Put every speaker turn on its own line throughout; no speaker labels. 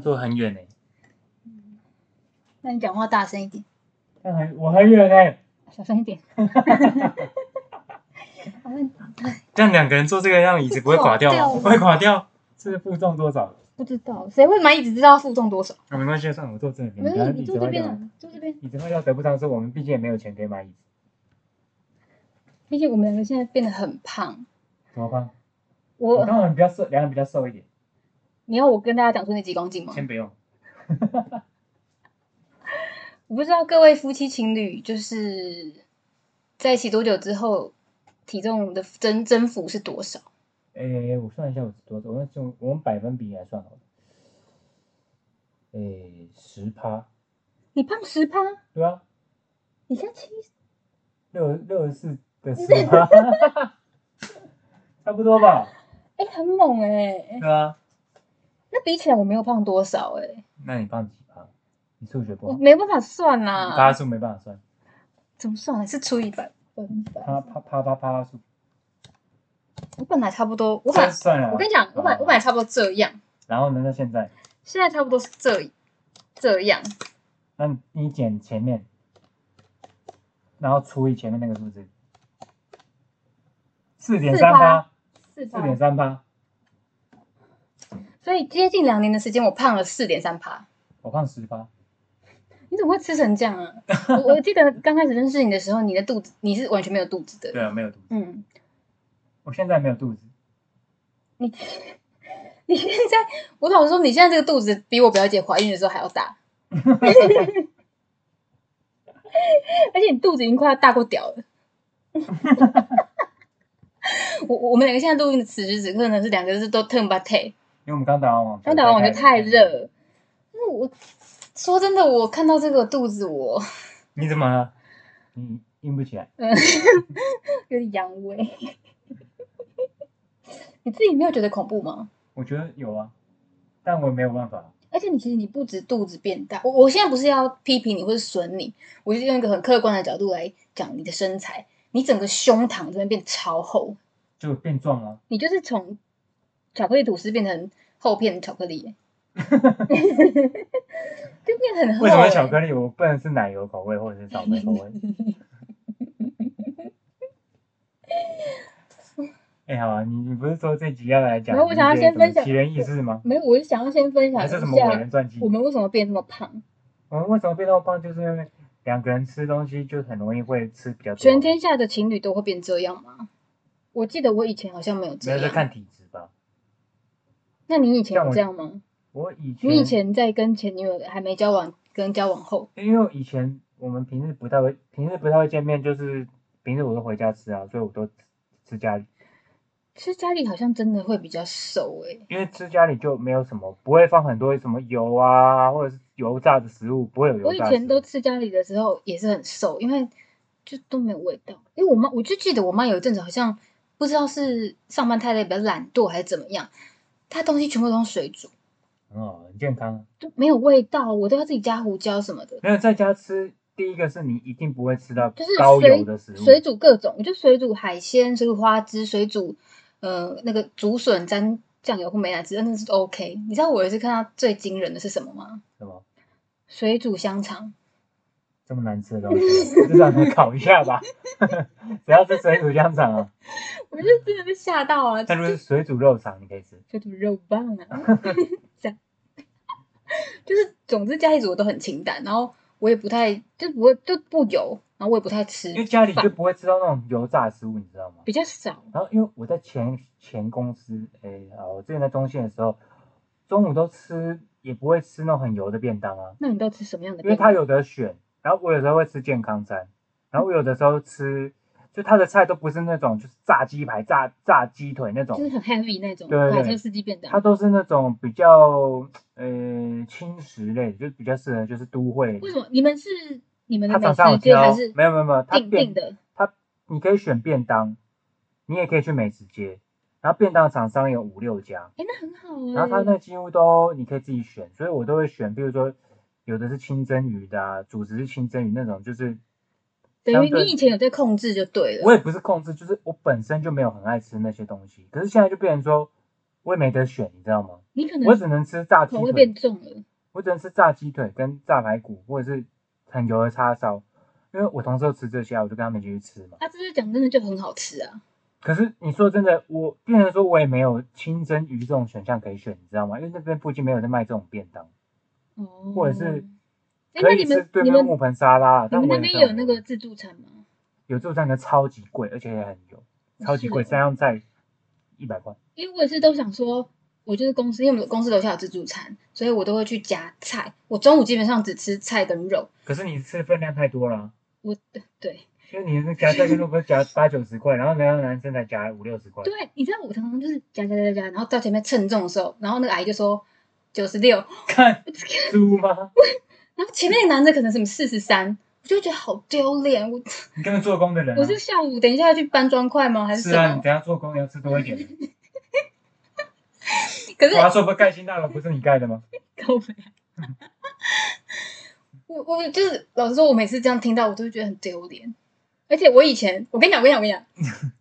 坐很远呢、
那你讲话大声一点，
我很远呢、
小声一点。
这样两个人坐这个样椅子不会垮掉吗？不会垮掉。这个负重多少？
不知道谁会买椅子知道负重多少？
啊，没关系，算了，我坐这边。
没有，你坐这边啊，坐这边。
椅子坏掉得不偿失，我们毕竟也没有钱可以买椅子。
毕竟我们两个现在变得很胖。
怎么办？我
我，
刚好比较瘦，两个比较瘦一点。
你要我跟大家讲出那几公斤吗？
先不用。
我 不知道各位夫妻情侣就是在一起多久之后，体重的增增幅是多少？
诶、我算一下我是多少，我用我用百分比来算好了。诶、十趴，
你胖十趴，
对啊，
你现在七，
六六十四的十趴，差不多吧？
哎、很猛哎、
对啊。
那比起来我没有胖多少哎、
那你胖几趴？你数学不好，
我没办法算啦、
趴数没办法算，
怎么算呢？是除以百分百。
趴趴趴趴趴数，
我本来差不多，我本来
算算了啊。
我跟你讲，我本来我本来差不多这样，
然后呢？那现在，
现在差不多是这这样，
那你减前面，然后除以前面那个数字，四点三八，
四
四点三趴，
所以接近两年的时间，我胖了四点三趴。
我胖十八，
你怎么会吃成这样啊？我我记得刚开始认识你的时候，你的肚子你是完全没有肚子的。
对啊，没有肚子，
嗯，
我现在没有肚子，
你你现在，我老实说，你现在这个肚子比我表姐怀孕的时候还要大，而且你肚子已经快要大过屌了。我我们两个现在录音的此时此刻呢，是两个字都 turn by t
因为我们刚打完网球，
刚打完网球太热。那我说真的，我看到这个肚子，我
你怎么了？你硬不起来？
嗯 有点阳痿。你自己没有觉得恐怖吗？
我觉得有啊，但我也没有办法。
而且你其实你不止肚子变大，我我现在不是要批评你或者损你，我就用一个很客观的角度来讲你的身材，你整个胸膛这边变超厚，
就变壮了，
你就是从巧克力吐司变成厚片巧克力耶，就变很厚。
为什么巧克力我不能是奶油口味或者是草莓口味？哎、好啊，你你不是说这集要来讲
没有我想要先分享
奇人异事吗？
没有，我是想要先分享
还是什么
一下？我们为什么变这么胖。
我们为什么变那么胖？就是因为两个人吃东西就很容易会吃比较多。
全天下的情侣都会变这样吗？我记得我以前好像没有这样。
没有在看体质吧？
那你以前有这样吗？
我以前
你以前在跟前女友还没交往跟交往后，
因为以前我们平日不太会，平日不太会见面，就是平日我都回家吃啊，所以我都吃家里，
吃家里好像真的会比较瘦诶、
因为吃家里就没有什么，不会放很多什么油啊，或者是油炸的食物，不会有油炸。
我以前都吃家里的时候也是很瘦，因为就都没有味道。因为我妈，我就记得我妈有一阵子好像不知道是上班太累比较懒惰还是怎么样，她东西全部都用水煮，
很好，很健康。
就没有味道，我都要自己加胡椒什么的。
没有在家吃，第一个是你一定不会吃到
就是
高
水
油的食物，
水煮各种，就水煮海鲜、水煮花枝、水煮呃那个竹笋沾酱油或美乃滋，真的是 OK。你知道我有一次看到最惊人的是什么吗？
什么
水煮香肠。
这么难吃的东西，至少能烤一下吧。只要是水煮香肠啊，
我就真的被吓到啊！
但如果是水煮肉肠，你可以吃。
水煮肉棒啊，这样，就是总之家里煮的都很清淡，然后我也不太就不会就不油，然后我也不太吃
因为家里就不会吃到那种油炸的食物，你知道吗？
比较少。
然后因为我在前前公司，诶，啊，我之前在中线的时候，中午都吃也不会吃那种很油的便当啊，
那你都吃什么样的
因为
便当？
它有得选。然后我有时候会吃健康餐，然后我有的时候吃，就他的菜都不是那种就是炸鸡排、炸炸鸡腿那种
就是，很 heavy 那种
对对对
卡车司机便当
它。都是那种比较呃轻食类，就比较适合就是都会。
为什么你们是你们的
它
美食街还是，
没有没有没有，
定定的？
它你可以选便当，你也可以去美食街，然后便当厂商有五六家，
哎，那很好哎。
然后它那几乎都你可以自己选，所以我都会选，比如说有的是清蒸鱼的啊，主食是清蒸鱼那种，就是
等于你以前有在控制就对了。
我也不是控制，就是我本身就没有很爱吃那些东西，可是现在就变成说，我也没得选，你知道吗？
你可能
我只能吃炸鸡
口味
腿，
变重了。
我只能吃炸鸡腿跟炸排骨，或者是很油的叉烧。因为我同事都吃这些啊，我就跟他们一起去吃嘛。
啊，这是讲真的就很好吃啊。
可是你说真的，我变成说我也没有清蒸鱼这种选项可以选，你知道吗？因为那边附近没有在卖这种便当，
哦，
或者是
哎，
可以吃
那你们
对面木
你们
盆沙拉，
你
但我也
们那边有那个自助餐吗？
有自助餐的超级贵，而且也很油，超级贵，三样菜一百块。
因为我也是都想说，我就是公司，因为我们公司楼下有自助餐，所以我都会去夹菜。我中午基本上只吃菜跟肉。
可是你吃的分量太多了啊，
我对
因为你是夹菜跟肉不是夹八九十块，然后人家男生才夹五六十块。
对，你知道我常常就是夹夹夹夹，然后到前面称重的时候，然后那个阿姨就说九十六，
看猪吗？
然后前面那男的可能什么四十三，我就会觉得好丢脸。我
你根本做工的人、啊。
我是下午等一下要去搬砖块吗？还是什
是啊，你
么？
等一下做工要吃多一点。
可是
我要说不盖新大楼不是你盖的吗？
够没？我我就是老实说，我每次这样听到，我都会觉得很丢脸。而且我以前，我跟你讲，我跟你讲，我跟你讲，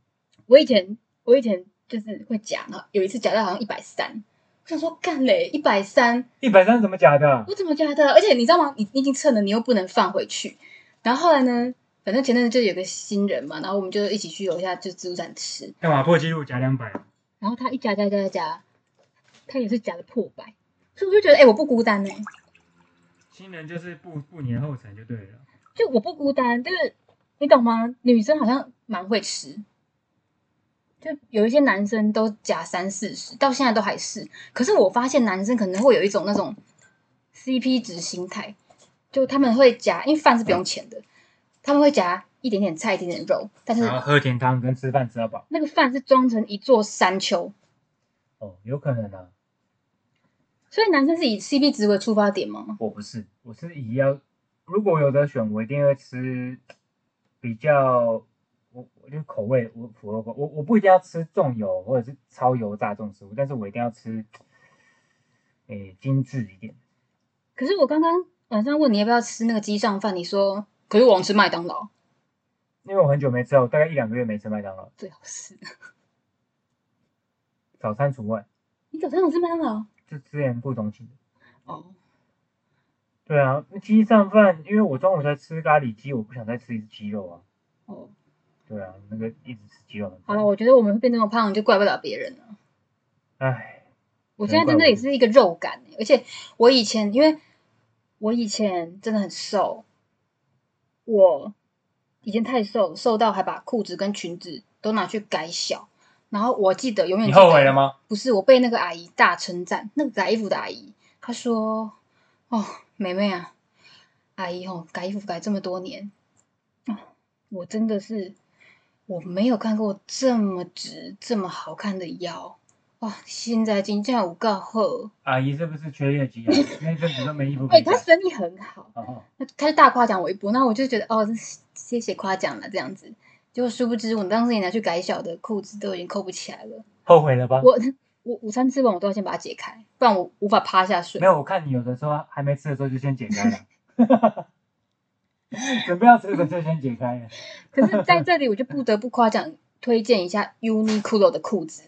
我以前我以前就是会夹，然后有一次夹到好像一百三，我想说干嘞，一百三，
一百三怎么夹的啊？
我怎么夹的？而且你知道吗？你你已经称了，你又不能放回去。然后后来呢，反正前阵子就有个新人嘛，然后我们就一起去楼下就自助餐吃，
干嘛破纪录夹两百？
然后他一夹夹夹夹夹，他也是夹的破百，所以我就觉得，哎、我不孤单呢、
新人就是步步你的后尘就对了。
就我不孤单，就是你懂吗？女生好像蛮会吃，就有一些男生都夹三四十，到现在都还是。可是我发现男生可能会有一种那种 CP 值心态，就他们会夹，因为饭是不用钱的，他们会夹一点点菜，一点点肉，但是
然后喝甜汤跟吃饭吃到饱。
那个饭是装成一座山丘。
哦，有可能啊。
所以男生是以 CP 值为出发点吗？
我不是，我是以要，如果有的选，我一定会吃比较，我我就口味我符合口，我我不一定要吃重油或者是超油炸这种食物，但是我一定要吃，诶、精致一点。
可是我刚刚晚上问你要不要吃那个鸡上饭，你说可是我想吃麦当劳，
因为我很久没吃了，我大概一两个月没吃麦当劳，
最好是
早餐除外，
你早餐有吃麦当劳
就之前不同情的。
哦。
对啊，那鸡上饭，因为我中午在吃咖喱鸡，我不想再吃一次鸡肉啊。
哦，
对啊，那个一直吃鸡肉很
好了，我觉得我们会变那么胖，就怪不了别人了。
唉，
我现在真的也是一个肉感，欸而且我以前因为我以前真的很瘦，我以前太瘦，瘦到还把裤子跟裙子都拿去改小。然后我记得永远
你后悔了吗？
不是，我被那个阿姨大称赞，那个改衣服的阿姨，她说：“哦，妹妹啊，阿姨哦，改衣服改这么多年，啊、我真的是我没有看过这么直、这么好看的腰哇！现在金价有够好，
阿姨是不是缺业绩啊？那阵子都没衣服
哎、
可以改。
她生意很好，
哦，
那她就大夸奖我一波，那我就觉得哦，谢谢夸奖了这样子。结果殊不知，我当时也拿去改小的裤子都已经扣不起来了。
后悔了吧？
我我午餐吃完，我都要先把它解开，不然我无法趴下睡
没。有，我看你有的时候还没吃的时候就先解开了，准备要吃的就先解开了。
可是在这里，我就不得不夸奖推荐一下 Uniqlo 的裤子。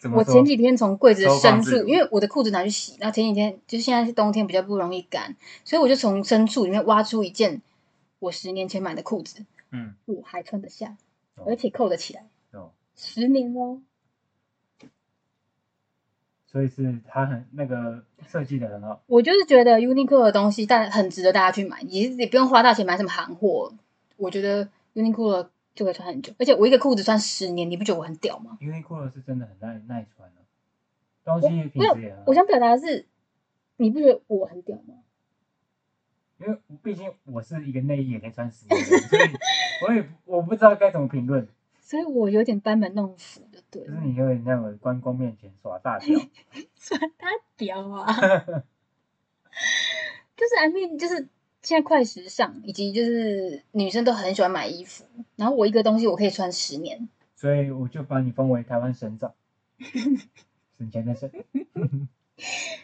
怎么？
我前几天从柜子深处，因为我的裤子拿去洗，然后前几天就是现在是冬天，比较不容易干，所以我就从深处里面挖出一件我十年前买的裤子，
嗯，
我还穿得下，
哦
而且扣得起来，
哦，
十年哦。
所以是它很那个设计的很好。
我就是觉得 Uniqlo 的东西，但很值得大家去买，也也不用花大钱买什么韩货。我觉得 Uniqlo 就可以穿很久，而且我一个裤子穿十年，你不觉得我很屌吗
？？Uniqlo 是真的很耐耐穿的、东西品质也很好
我。想表达的是，你不觉得我很屌吗？
因为毕竟我是一个内衣也可以穿十年，所以 我也我不知道该怎么评论。
所以我有点班门弄斧的，对，
就是你有点那种关公面前耍大屌，
耍大屌啊！就是 I mean，就是现在快时尚，以及就是女生都很喜欢买衣服，然后我一个东西我可以穿十年，
所以我就把你封为台湾省长，省钱的省。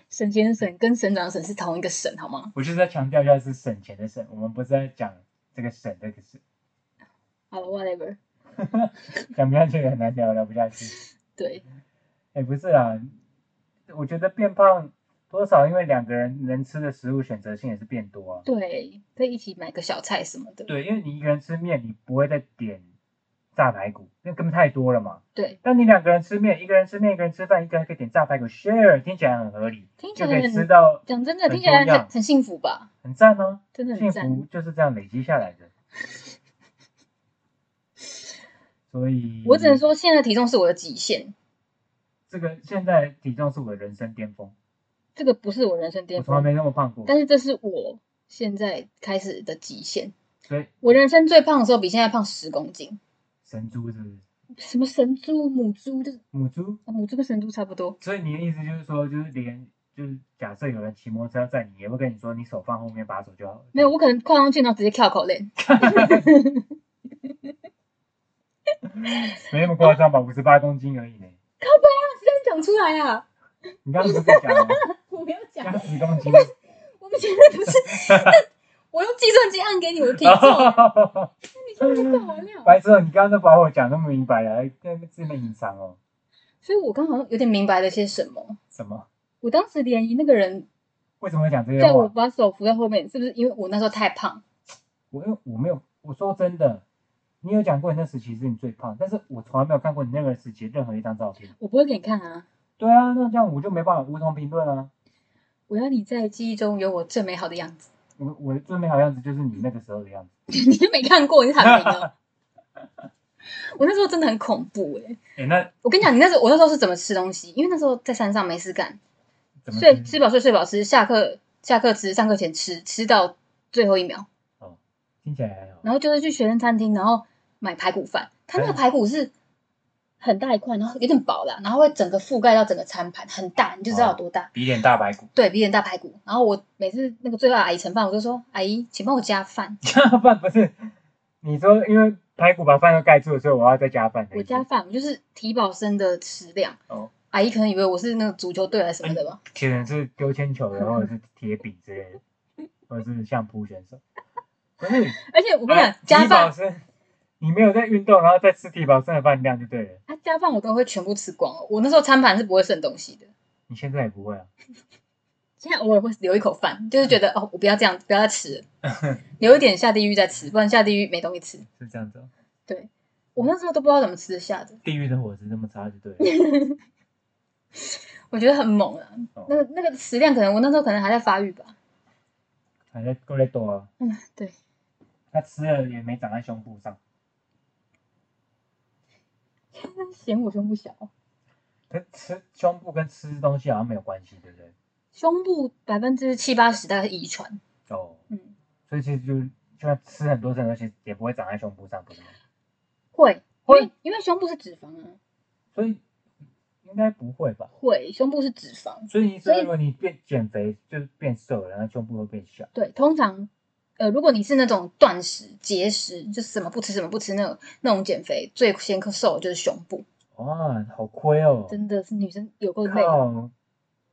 省钱的省跟省长省是同一个省，好吗？
我就是在强调一下是省钱的省，我们不是在讲这个省这个省，
好了，whatever，
讲不下去也很难聊，聊不下去。
对，
哎、不是啊，我觉得变胖多少，因为两个人能吃的食物选择性也是变多啊。
对，可以一起买个小菜什么的。
对，因为你一个人吃面，你不会再点炸排骨，那根本太多了嘛。
对，
但你两个人吃面，一个人吃面，一个人吃饭，一个人可以点炸排骨，share，听起来很合理，
听起来
就可以吃
很
到
讲真的，听起来很很幸福吧？
很赞哦。幸
真的很赞。
福就是这样累积下来的。所以，
我只能说，现在体重是我的极限，
这个现在体重是我的人生巅峰，
这个不是我人生巅峰，
我从来没那么胖过。
但是这是我现在开始的极限。
所以
我人生最胖的时候比现在胖十公斤。
神猪是不是
什么神猪、母猪，就是
母猪？
啊母猪跟神猪差不多。
所以你的意思就是说，就是连就是假设有人骑摩托车载你，也会跟你说你手放后面把手就好了。
没有，我可能跨上去然后直接跳口令。
没那么夸张吧？五十八公斤而已呢。
这样讲出来啊！
你刚刚不是在讲吗？
我没有讲
加，十公斤。
我们前面不是，我用计算机按给你我的体重，你现在干完了？
白痴哦，你刚刚都把我讲那么明白了，还在那边隐藏哦。
所以我刚好像有点明白了些什么。
什么？
我当时联谊那个人
为什么会讲这些
叫我？把手扶在后面，是不是因为我那时候太胖？
我因为我没有，我说真的，你有讲过你那时期是你最胖，但是我从来没有看过你那个时期任何一张照片。
我不会给你看啊！
对啊，那这样我就没办法无从评论啊。
我要你在记忆中有我最美好的样子。
我我的最美好样子就是你那个时候的样子。
你就没看过，你是喊名啊！我那时候真的很恐怖哎、
哎、那
我跟你讲，你那时候我那时候是怎么吃东西？因为那时候在山上没事干，睡吃饱睡睡饱吃，下课下课吃，上课前吃，吃到最后一秒，
听起来还好。
然后就是去学生餐厅，然后买排骨饭。它那个排骨是很大一块，然后有点薄啦，然后会整个覆盖到整个餐盘，很大，你就知道有多大。
比脸大排骨，
对，比脸大排骨。然后我每次那个最后阿姨盛饭，我就说：“阿姨，请帮我加饭。
加饭不是？你说因为排骨把饭都盖住了，所以我要再加饭”。
我加饭，我就是提保生的食量。
哦，
阿姨可能以为我是那个足球队还是什么的吧。
可能是丢铅球的，或者是铁饼之类的，或者是相扑选手。不是，
而且我跟你讲，
啊
加饭
生，你没有在运动，然后再吃体保剩的饭量就对了。
啊，加饭我都会全部吃光哦。我那时候餐盘是不会剩东西的，
你现在也不会啊？
现在偶尔会留一口饭，就是觉得哦，我不要这样，不要再吃了，留一点下地狱再吃，不然下地狱没东西吃。
是这样子、哦。
我那时候都不知道怎么吃得下的，
地狱的伙食这么差就对了。
我觉得很猛啊。
哦
那个那个食量可能我那时候可能还在发育吧。
还在够在多啊，
嗯，对，
他吃了也没长在胸部上。
嫌我胸部小，
跟吃胸部跟吃东西好像没有关系，对不对？
胸部百分之七八十大概是遗传。
哦，
嗯，
所以其实就就算吃很多这种东西，也不会长在胸部上，不是吗？
会，因
会
因为胸部是脂肪啊，
所以应该不会吧？
会，胸部是脂肪。
所以
所以
如果你变减肥，就是变瘦了，然后胸部会变小。
对，通常呃，如果你是那种断食、节食，就是什么不吃什么不吃那种那种减肥，最先瘦的就是胸部，
哇，好亏哦！
真的是女生有够累。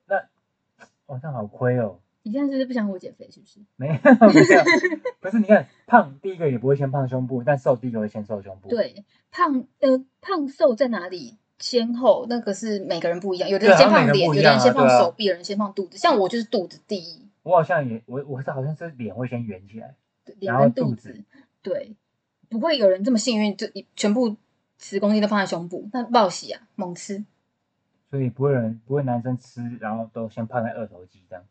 那好亏哦。
你现在是不是不想我减肥？是不是？
没有没有，不是你看胖第一个也不会先胖胸部，但瘦第一个会先瘦胸部。
对，胖呃胖瘦在哪里？先后那个是每个人不一样，有的人先
好像每个
胖脸，有的人先胖
对啊
手臂，有人先胖肚子。像我就是肚子第一，
我好像也我我是好像是脸会先圆起来，然后
跟肚
肚子
对，不会有人这么幸运，就一全部十公斤都放在胸部，那暴喜啊，猛吃。
所以不会有人不会男生吃，然后都先胖在二头肌这样。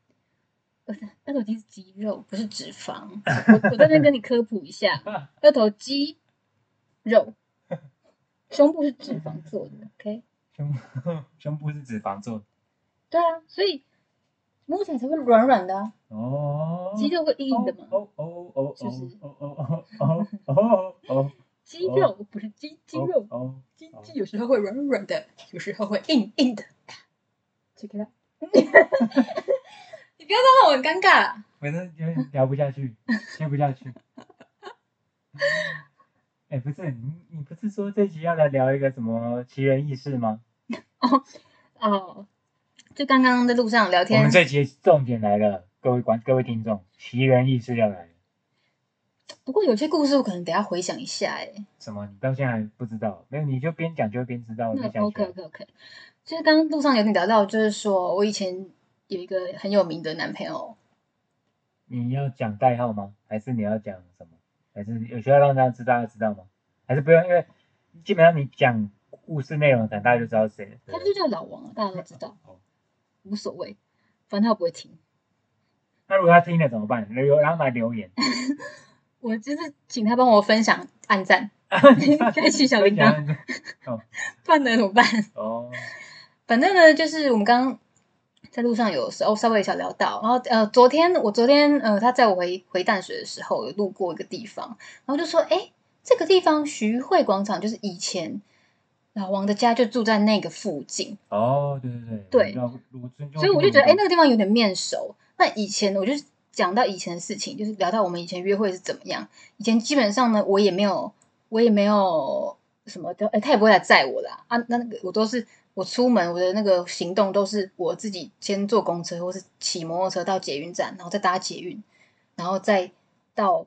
二头肌是肌肉，不是脂肪。我我在这边跟你科普一下，二头肌肉，胸部是脂肪做的。OK，
胸 胸部是脂肪做的
对啊，所以摸起来才会软软的、啊，
哦，
肌肉会硬硬的嘛。
哦哦哦哦
是不是
哦哦哦哦哦哦
肌肉不是肌肌肉，
哦，
肌肌有时候会软软的，有时候会硬硬的。去给他，你不要再让我很尴尬了。
反正有点聊不下去，接不下去。哎，不是你，你不是说这集要来聊一个什么奇人异事吗？
哦 哦，就刚刚在路上聊天
我们，这节重点来了，各位观各位听众，奇人异事要来了。
不过有些故事我可能等一下回想一下、哎，
什么？你到现在还不知道？没有，你就边讲就会边知道。
那 OK
来
OK OK，就是刚刚路上有点聊到，就是说我以前有一个很有名的男朋友，
你要讲代号吗？还是你要讲什么？还是有需要让大家知道知道吗？还是不用？因为基本上你讲故事内容，可能大家就知道谁
他就叫老王啊，大家都知道，
哦
无所谓，反正他不会听。
那如果他听了怎么办？留让他来留言。
我就是请他帮我分享、按赞 开启小铃铛，
铛。
不然能怎么办？
哦，
反正呢，就是我们刚刚在路上有时候稍微小聊到，然后呃，昨天我昨天呃，他在我回回淡水的时候，有路过一个地方，然后就说，哎，这个地方徐汇广场就是以前老王的家就住在那个附近，
哦，对对对，
对所以我就觉得，哎，那个地方有点面熟。那以前我就讲到以前的事情，就是聊到我们以前约会是怎么样。以前基本上呢，我也没有，我也没有什么的，哎，他也不会来载我啦。啊，那那个我都是我出门，我的那个行动都是我自己先坐公车或是骑摩托车到捷运站，然后再搭捷运，然后再到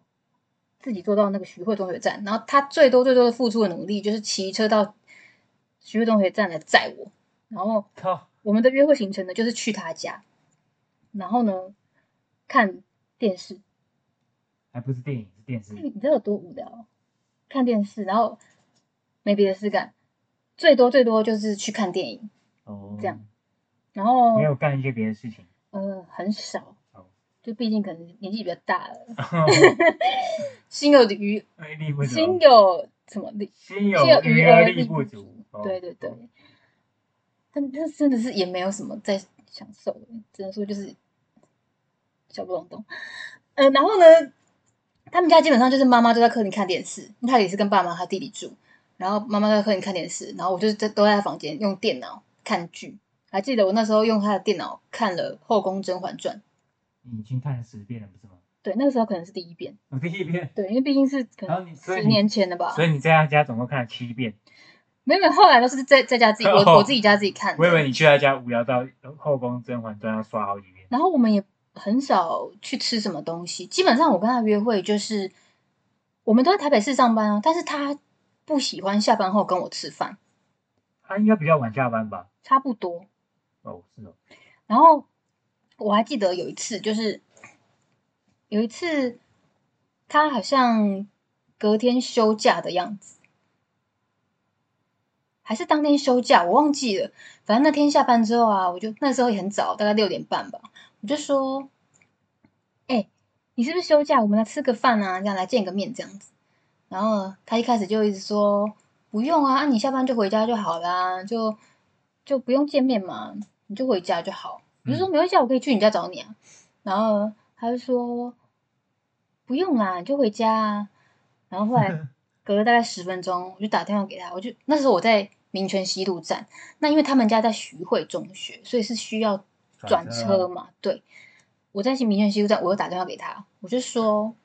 自己坐到那个徐汇中学站。然后他最多最多的付出的努力就是骑车到徐汇中学站来载我，然后，我们的约会行程呢，就是去他家，然后呢看电视。
还不是电影，是电视。
你知道有多无聊？看电视，然后没别的事干，最多最多就是去看电影，
哦，
这样。然后
没有干一些别的事情。
呃很少。
哦，
就毕竟可能年纪比较大了，心有余
力不足，
心有什么力，
心
心
有余
而
而力不足
对对对，，但但真的是也没有什么在享受，只能说就是小不隆咚。呃，然后呢，他们家基本上就是妈妈就在客厅看电视，他也是跟爸妈他弟弟住，然后妈妈在客厅看电视，然后我就在都在房间用电脑看剧。还记得我那时候用他的电脑看了《后宫甄嬛传》，
你已经看了十遍了，不是吗？
对，那个时候可能是第一遍，
我第一遍，
对，因为毕竟是可能十年前的吧，
所以你在他家总共看了七遍。
没有，后来都是在在家自己，我
哦
我自己家自己看的。
我以为你去他家无聊到《后宫甄嬛传》要刷好几遍。
然后我们也很少去吃什么东西，基本上我跟他约会就是我们都在台北市上班啊，但是他不喜欢下班后跟我吃饭，
他应该比较晚下班吧？
差不多。
哦，是哦，
然后我还记得有一次，就是有一次他好像隔天休假的样子，还是当天休假，我忘记了。反正那天下班之后啊，我就那时候也很早，大概六点半吧，我就说：“哎、你是不是休假？我们来吃个饭啊，这样来见个面这样子。”然后他一开始就一直说：“不用啊，啊你下班就回家就好啦，就就不用见面嘛，你就回家就好。”我就说：“没关系啊，我可以去你家找你啊。”然后他就说：“不用啦，你就回家啊。”然后后来 隔了大概十分钟，我就打电话给他，我就那时候我在民权西路站，那因为他们家在徐汇中学，所以是需要转车嘛。对，我在民权西路站，我又打电话给他，我就说：“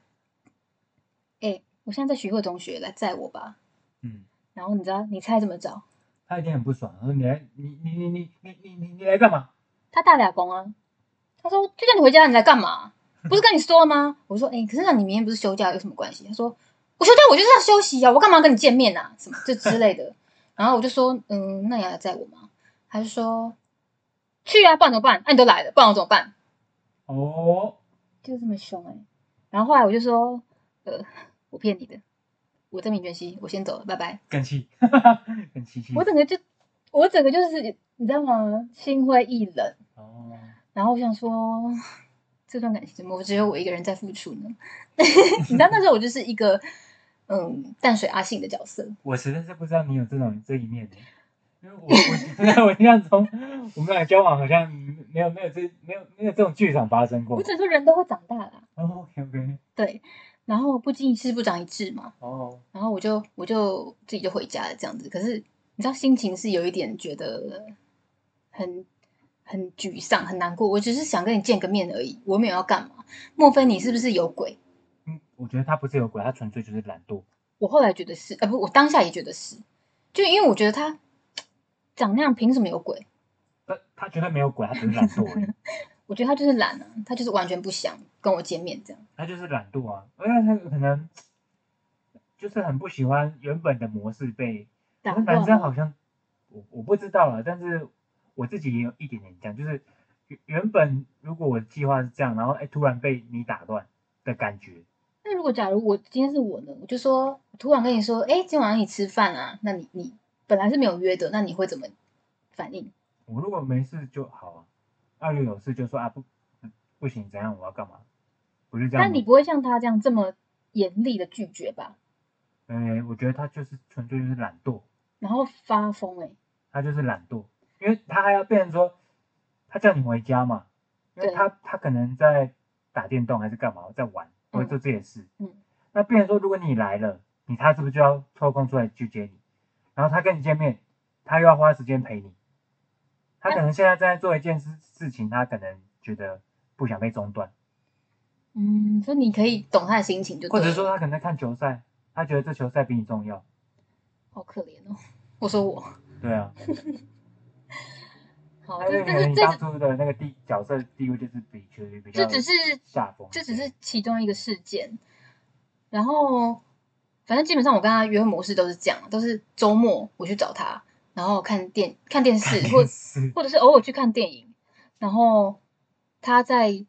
哎、我现在在徐汇中学，来载我吧。
嗯，”
然后你知道，你猜怎么着？
他一定很不爽。他说：“你来，你你你你你你你你来干嘛
他大俩工啊，他说：“就叫你回家，你来干嘛？不是跟你说了吗？” 我说：“哎、可是那你明天不是休假，有什么关系？”他说：“我休假我就是要休息啊，我干嘛跟你见面啊？什么这之类的。”然后我就说：“嗯，那你要来载我吗？”他就说：“去啊，不然怎么办？那、你都来了，不然我怎么办？”？”
哦，
就这么凶哎、然后后来我就说：“呃，我骗你的，我在民权西，我先走了，拜拜。
更气，更气气。
我整个就，我整个就是你知道吗？心灰意冷。
哦，
然后我想说，这段感情怎么只有我一个人在付出呢？你知道那时候我就是一个嗯淡水阿信的角色，
我实在是不知道你有这种这一面的，因为我我在我印象中，我们俩交往好像没有没有这没有没有这种剧场发生过
我。只是说人都会长大啦，
哦，OK OK，
对。然后不经一事不长一智嘛，
哦，
然后我就我就自己就回家了这样子。可是你知道心情是有一点觉得很很沮丧很难过，我只是想跟你见个面而已，我没有要干嘛。莫非你是不是有鬼？
嗯，我觉得他不是有鬼，他纯粹就是懒惰。
我后来觉得是，呃不，我当下也觉得是，就因为我觉得他长那样，凭什么有鬼？
他他绝对没有鬼，他只是懒惰而已。
我觉得他就是懒啊，他就是完全不想跟我见面这样。
他就是懒惰啊，因为他可能就是很不喜欢原本的模式被。
打
男生好像我我不知道啊，但是我自己也有一点点这样，就是原原本如果我的计划是这样，然后哎突然被你打断的感觉，
那如果假如我今天是我呢，我就说突然跟你说，哎，今天晚上你吃饭啊，那你你本来是没有约的，那你会怎么反应？
我如果没事就好啊，二六有事就说啊不不行怎样我要干嘛，不是这样吗。
但你不会像他这样这么严厉的拒绝吧？
哎，我觉得他就是纯粹就是懒惰，
然后发疯哎、
他就是懒惰，因为他还要变成说，他叫你回家嘛，因为他他可能在打电动还是干嘛，在玩或者做这件事，
嗯，
那变成说如果你来了，你他是不是就要抽空出来去接你？然后他跟你见面，他又要花时间陪你，他可能现在正在做一件事事情，他可能觉得不想被中断，
嗯，所以你可以懂他的心情
或者说他可能在看球赛，他觉得这球赛比你重要，
好可怜哦。我说我。
对啊，
好，
就
是这是
初的那个地角色地位就是比处于比较
这只是
下风，
这只是其中一个事件，然后反正基本上我跟他约会模式都是这样，都是周末我去找他，然后看电看电视，或或者是偶尔去看电影，然后他在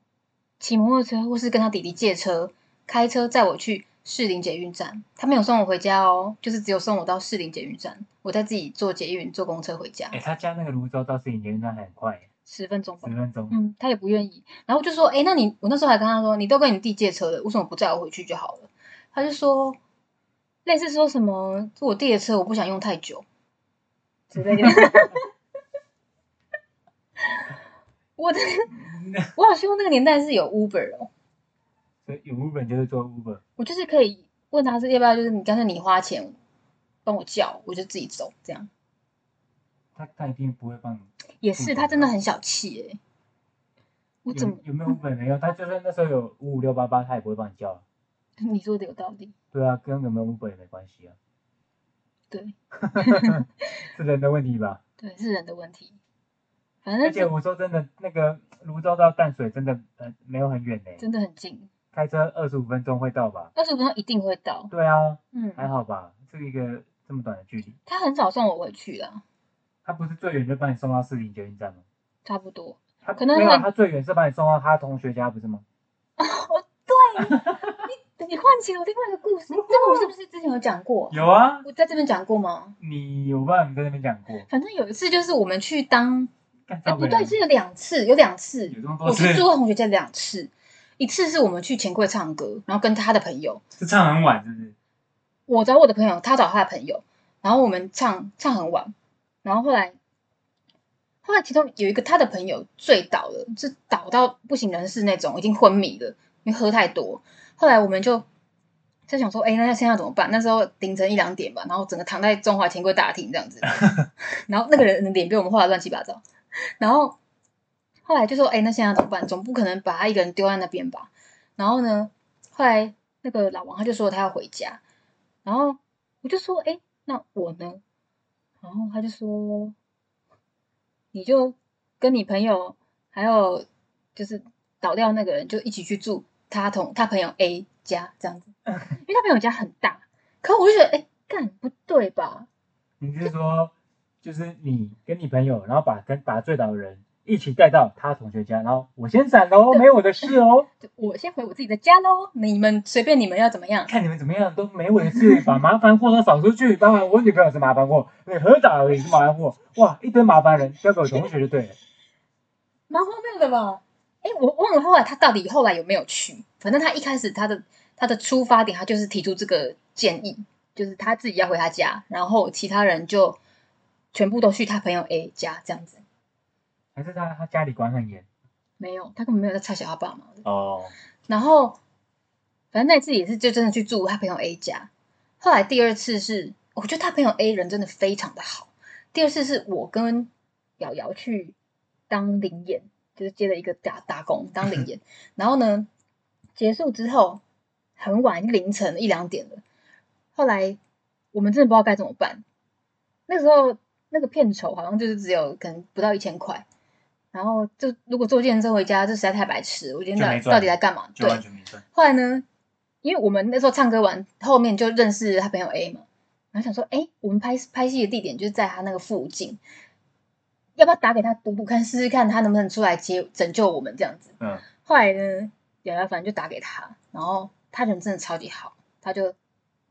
骑摩托车或是跟他弟弟借车开车载我去士林捷运站，他没有送我回家哦，就是只有送我到士林捷运站，我再自己坐捷运坐公车回家
哎、，他家那个泸州到四营捷运站很快，
十分钟吧
十。分钟。
嗯，他也不愿意，然后我就说，哎，那你我那时候还跟他说，你都跟你弟借车了，为什么不载我回去就好了？他就说，类似说什么，是我弟的车，我不想用太久之类的。我的，我好希望那个年代是有 Uber 哦，
所以有 Uber 就是做 Uber，
我就是可以问他是要不要，就是你干脆你花钱帮我叫，我就自己走，这样
他他一定不会帮你。
也是，他真的很小气哎、我怎么
有有没有 Uber 没有？他就算那时候有五五六八八，他也不会帮你叫啊。
你说的有道理？
对啊，跟有没有 Uber 也没关系啊，
对
是人的问题吧？
对，是人的问题。反正而
且我说真的，那个泸州到淡水真的呃没有很远呢，
真的很近，
开车二十五分钟会到吧？
二十五分钟一定会到。
对啊，
嗯，
还好吧，是一个这么短的距离。
他很少送我回去的，
他不是最远就把你送到四零捷运站吗？
差不多。
他
可能很
他最远是把你送到他同学家，不是吗？
哦，对 你唤起了另外一个故事，这个我是不是之前有讲过？
有啊，
我在这边讲过吗？
你有吧？你在那边讲过，
反正有一次就是我们去当，不对，是有两次，有两次
有这么，多
我
次
去住过同学家两次，一次是我们去钱柜唱歌，然后跟他的朋友，
是唱很晚，是不是？
我找我的朋友，他找他的朋友，然后我们唱唱很晚，然后后来，后来其中有一个他的朋友醉倒了，是倒到不省人事那种，已经昏迷了，因为喝太多。后来我们就在想说，哎，那现在怎么办？那时候凌晨一两点吧，然后整个躺在中华钱柜大厅这样子，然后那个人的脸被我们画的乱七八糟，然后后来就说，哎，那现在怎么办？总不可能把他一个人丢在那边吧？然后呢，后来那个老王他就说他要回家，然后我就说，哎，那我呢？然后他就说，你就跟你朋友还有就是倒掉那个人就一起去住他同他朋友 A 家这样子，因为他朋友家很大，可我就觉得，哎，干不对吧？
你是说，就是你跟你朋友，然后把跟把醉倒的人一起带到他同学家，然后我先闪喽，没有我的事哦，
我先回我自己的家喽，你们随便你们要怎么样。
看你们怎么样都没我的事，把麻烦货都扫出去。当然，我女朋友是麻烦货，你何打而已是麻烦货，哇，一堆麻烦人交给我同学就对了。
蛮荒谬的吧？哎，我忘了后来他到底后来有没有去。反正他一开始他的他的出发点，他就是提出这个建议，就是他自己要回他家，然后其他人就全部都去他朋友 A 家这样子。
还是他他家里管很严
没有，他根本没有在差小他爸妈的。
哦，
然后反正那次也是就真的去住他朋友 A 家。后来第二次是，我觉得他朋友 A 人真的非常的好。第二次是我跟瑶瑶去当灵演，就是接了一个打打工当灵演。然后呢，结束之后很晚，凌晨一两点了。后来我们真的不知道该怎么办。那时候那个片酬好像就是只有可能不到一千块。然后就如果坐电车回家，这实在太白痴了。我今天到底在干嘛？
就
对。后来呢，因为我们那时候唱歌完，后面就认识他朋友 A 嘛，然后想说，哎，我们拍拍戏的地点就是在他那个附近，要不要打给他赌赌看，试试看他能不能出来接拯救我们这样子？
嗯，
后来呢，瑶瑶反正就打给他，然后他人真的超级好，他就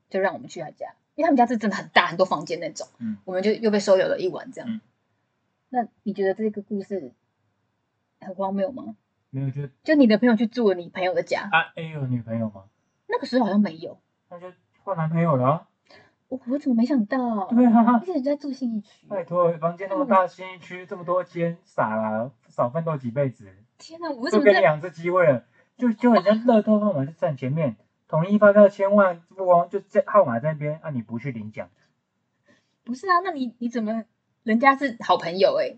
就让我们去他家，因为他们家是真的很大，很多房间那种，
嗯，
我们就又被收留了一晚这样。
嗯
那你觉得这个故事很荒谬吗？
没有就
就你的朋友去住了你朋友的家，
啊 A 有女朋友吗？
那个时候好像没有，
那就换男朋友了啊。
我我怎么没想到？
对啊
而，且人家住信义区，
拜托，房间那么大，新义区这么多间，傻啦，少奋斗几辈子，
天哪！我为什么
给你两次机会了，就就很像乐透号码就站前面，统一发票千万不光就在号码在那边，啊你不去领奖，
不是啊，那你你怎么？人家是好朋友哎、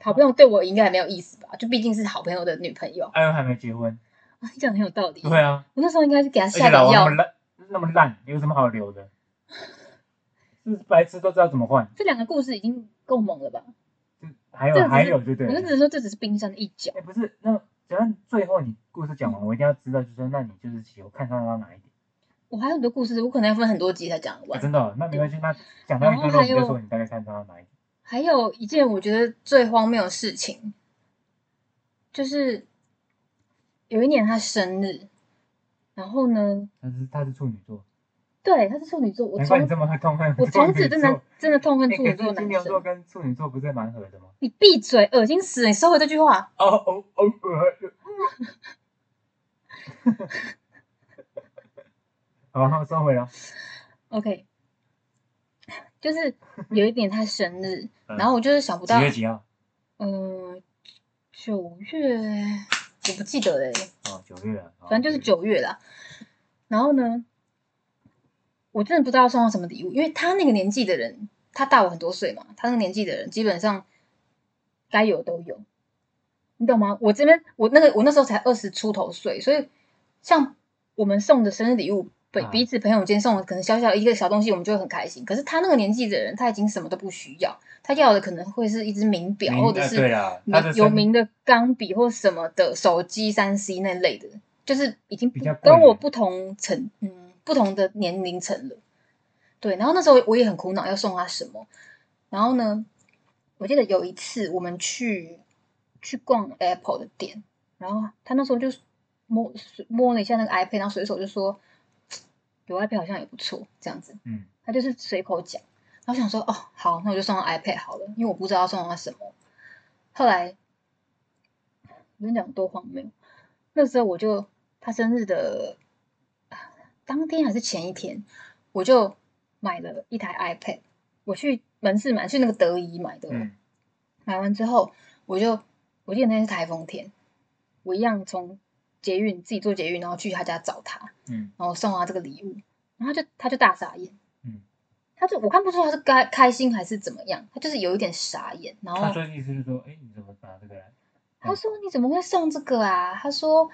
好朋友对我应该也没有意思吧？就毕竟是好朋友的女朋友，
哎又还没结婚，
啊，你讲的很有道理。
对啊，
我那时候应该是给他下点药
那么。烂，那么烂，有什么好留的？是白痴都知道怎么换，
这两个故事已经够猛了吧？
就还有还有对对
我就。只是说这只是冰山的一角。
哎、不是，那只要最后你故事讲完，我一定要知道，就是说，那你就是喜欢看上到哪一点？
我还有很多故事，我可能要分很多集才讲完。
真的哦、那没关系，那讲到一段落，你就说你大概看上到哪一点？
还有一件我觉得最荒谬的事情，就是有一年他生日，然后呢，
他是他是处女座，
对，他是处女座，我从
难怪你这么痛恨
我从此真的真的痛恨
哎
处女座男生。
牛座跟处女座不是蛮合的吗？
你闭嘴，恶心死了！你收回这句话。
哦哦哦，呃，好，收回了。
OK，就是有一年他生日，
嗯
然后我就是想不
几
到，
月几号？
嗯、九月我不记得嘞、
哦，九月啊，哦
反正就是。九月啦。然后呢，我真的不知道要送他什么礼物，因为他那个年纪的人，他大我很多岁嘛，他那个年纪的人基本上该有都有，你懂吗？我这边我那个我那时候才二十出头岁，所以像我们送的生日礼物，彼
啊
彼此朋友间送的可能小小一个小东西，我们就会很开心。可是他那个年纪的人，他已经什么都不需要，他要的可能会是一支名表，或者是有名的钢笔或什么的手机三 C 那类的，就是已经跟我不同层，嗯，不同的年龄层了。对，然后那时候我也很苦恼要送他什么。然后呢，我记得有一次我们去去逛 Apple 的店，然后他那时候就摸摸了一下那个 iPad，然后随手就说有 iPad 好像也不错，这样子。
嗯，
他就是随口讲，然后想说哦好，那我就送他 iPad 好了，因为我不知道要送他什么。后来我跟你讲多荒谬，那时候我就他生日的啊当天还是前一天，我就买了一台 iPad，我去门市买，去那个德仪买的哦。
嗯
买完之后，我就我记得那天是台风天，我一样从捷运自己坐捷运，然后去他家找他，
嗯
然后送他这个礼物，然后他就他就大傻眼，
嗯，
他就我看不出他是该开心还是怎么样，他就是有一点傻眼，然后
他说的意思是说，哎，你怎么拿这个来？
他说你怎么会送这个啊？他说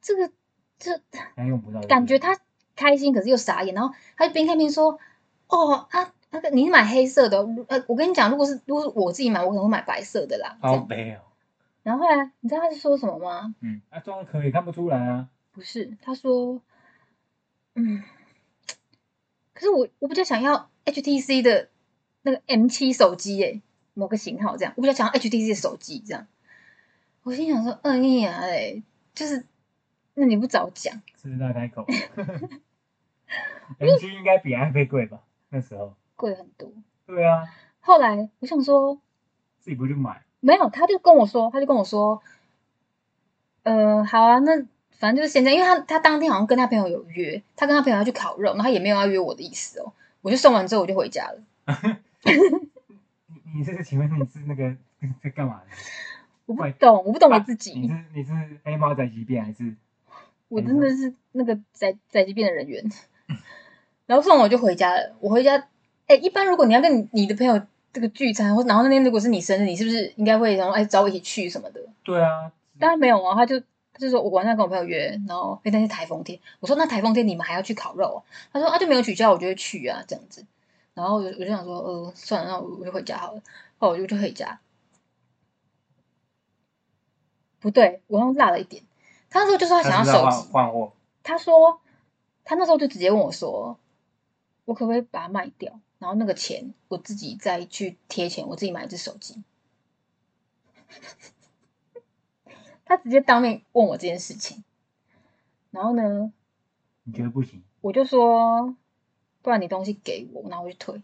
这个这
他用不到，
感觉他开心，可是又傻眼，然后他就边看边说：“哦啊，那个你买黑色的哦，呃，我跟你讲，如果是如果是我自己买，我可能会买白色的啦。”这
好
样。
悲哦。
然后后来你知道他是说什么吗？
嗯，啊，装壳也看不出来啊。
不是，他说：“嗯，可是我我比较想要 HTC 的那个 M 七手机耶，某个型号这样，我比较想要 HTC 的手机这样。”我心想说：“哎呀嘞，就是那你不早讲。”
狮子大开口。M 七应该比 iPad 贵吧？那时候。
贵很多。
对啊，
后来我想说，
自己不去买。
没有，他就跟我说，他就跟我说，呃，好啊，那反正就是现在，因为他他当天好像跟他朋友有约，他跟他朋友要去烤肉，然后他也没有要约我的意思哦。我就送完之后我就回家了，
你你是请问你是那个在干嘛的？
我不懂，我不懂我自己你，
是你是黑猫宅急便还是？
我真的是那个在在这边的人员。然后送完我就回家了，我回家，哎，一般如果你要跟你你的朋友这个聚餐，或然后那天如果是你生日，你是不是应该会然后哎找我一起去什么的？
对啊，
当然没有啊，他就他就说我晚上跟我朋友约，然后那天是台风天，我说那台风天你们还要去烤肉啊？他说啊就没有取消，我就会去啊这样子。然后我就我就想说，呃，算了，那我我就回家好了。后来我就就回家，不对，我好像落了一点。他那时候就说他想要手机，
换货，
他说他那时候就直接问我说，我可不可以把它卖掉，然后那个钱我自己再去贴钱，我自己买一只手机。他直接当面问我这件事情，然后呢，
你觉得不行？
我就说，不然你东西给我，然后我去退，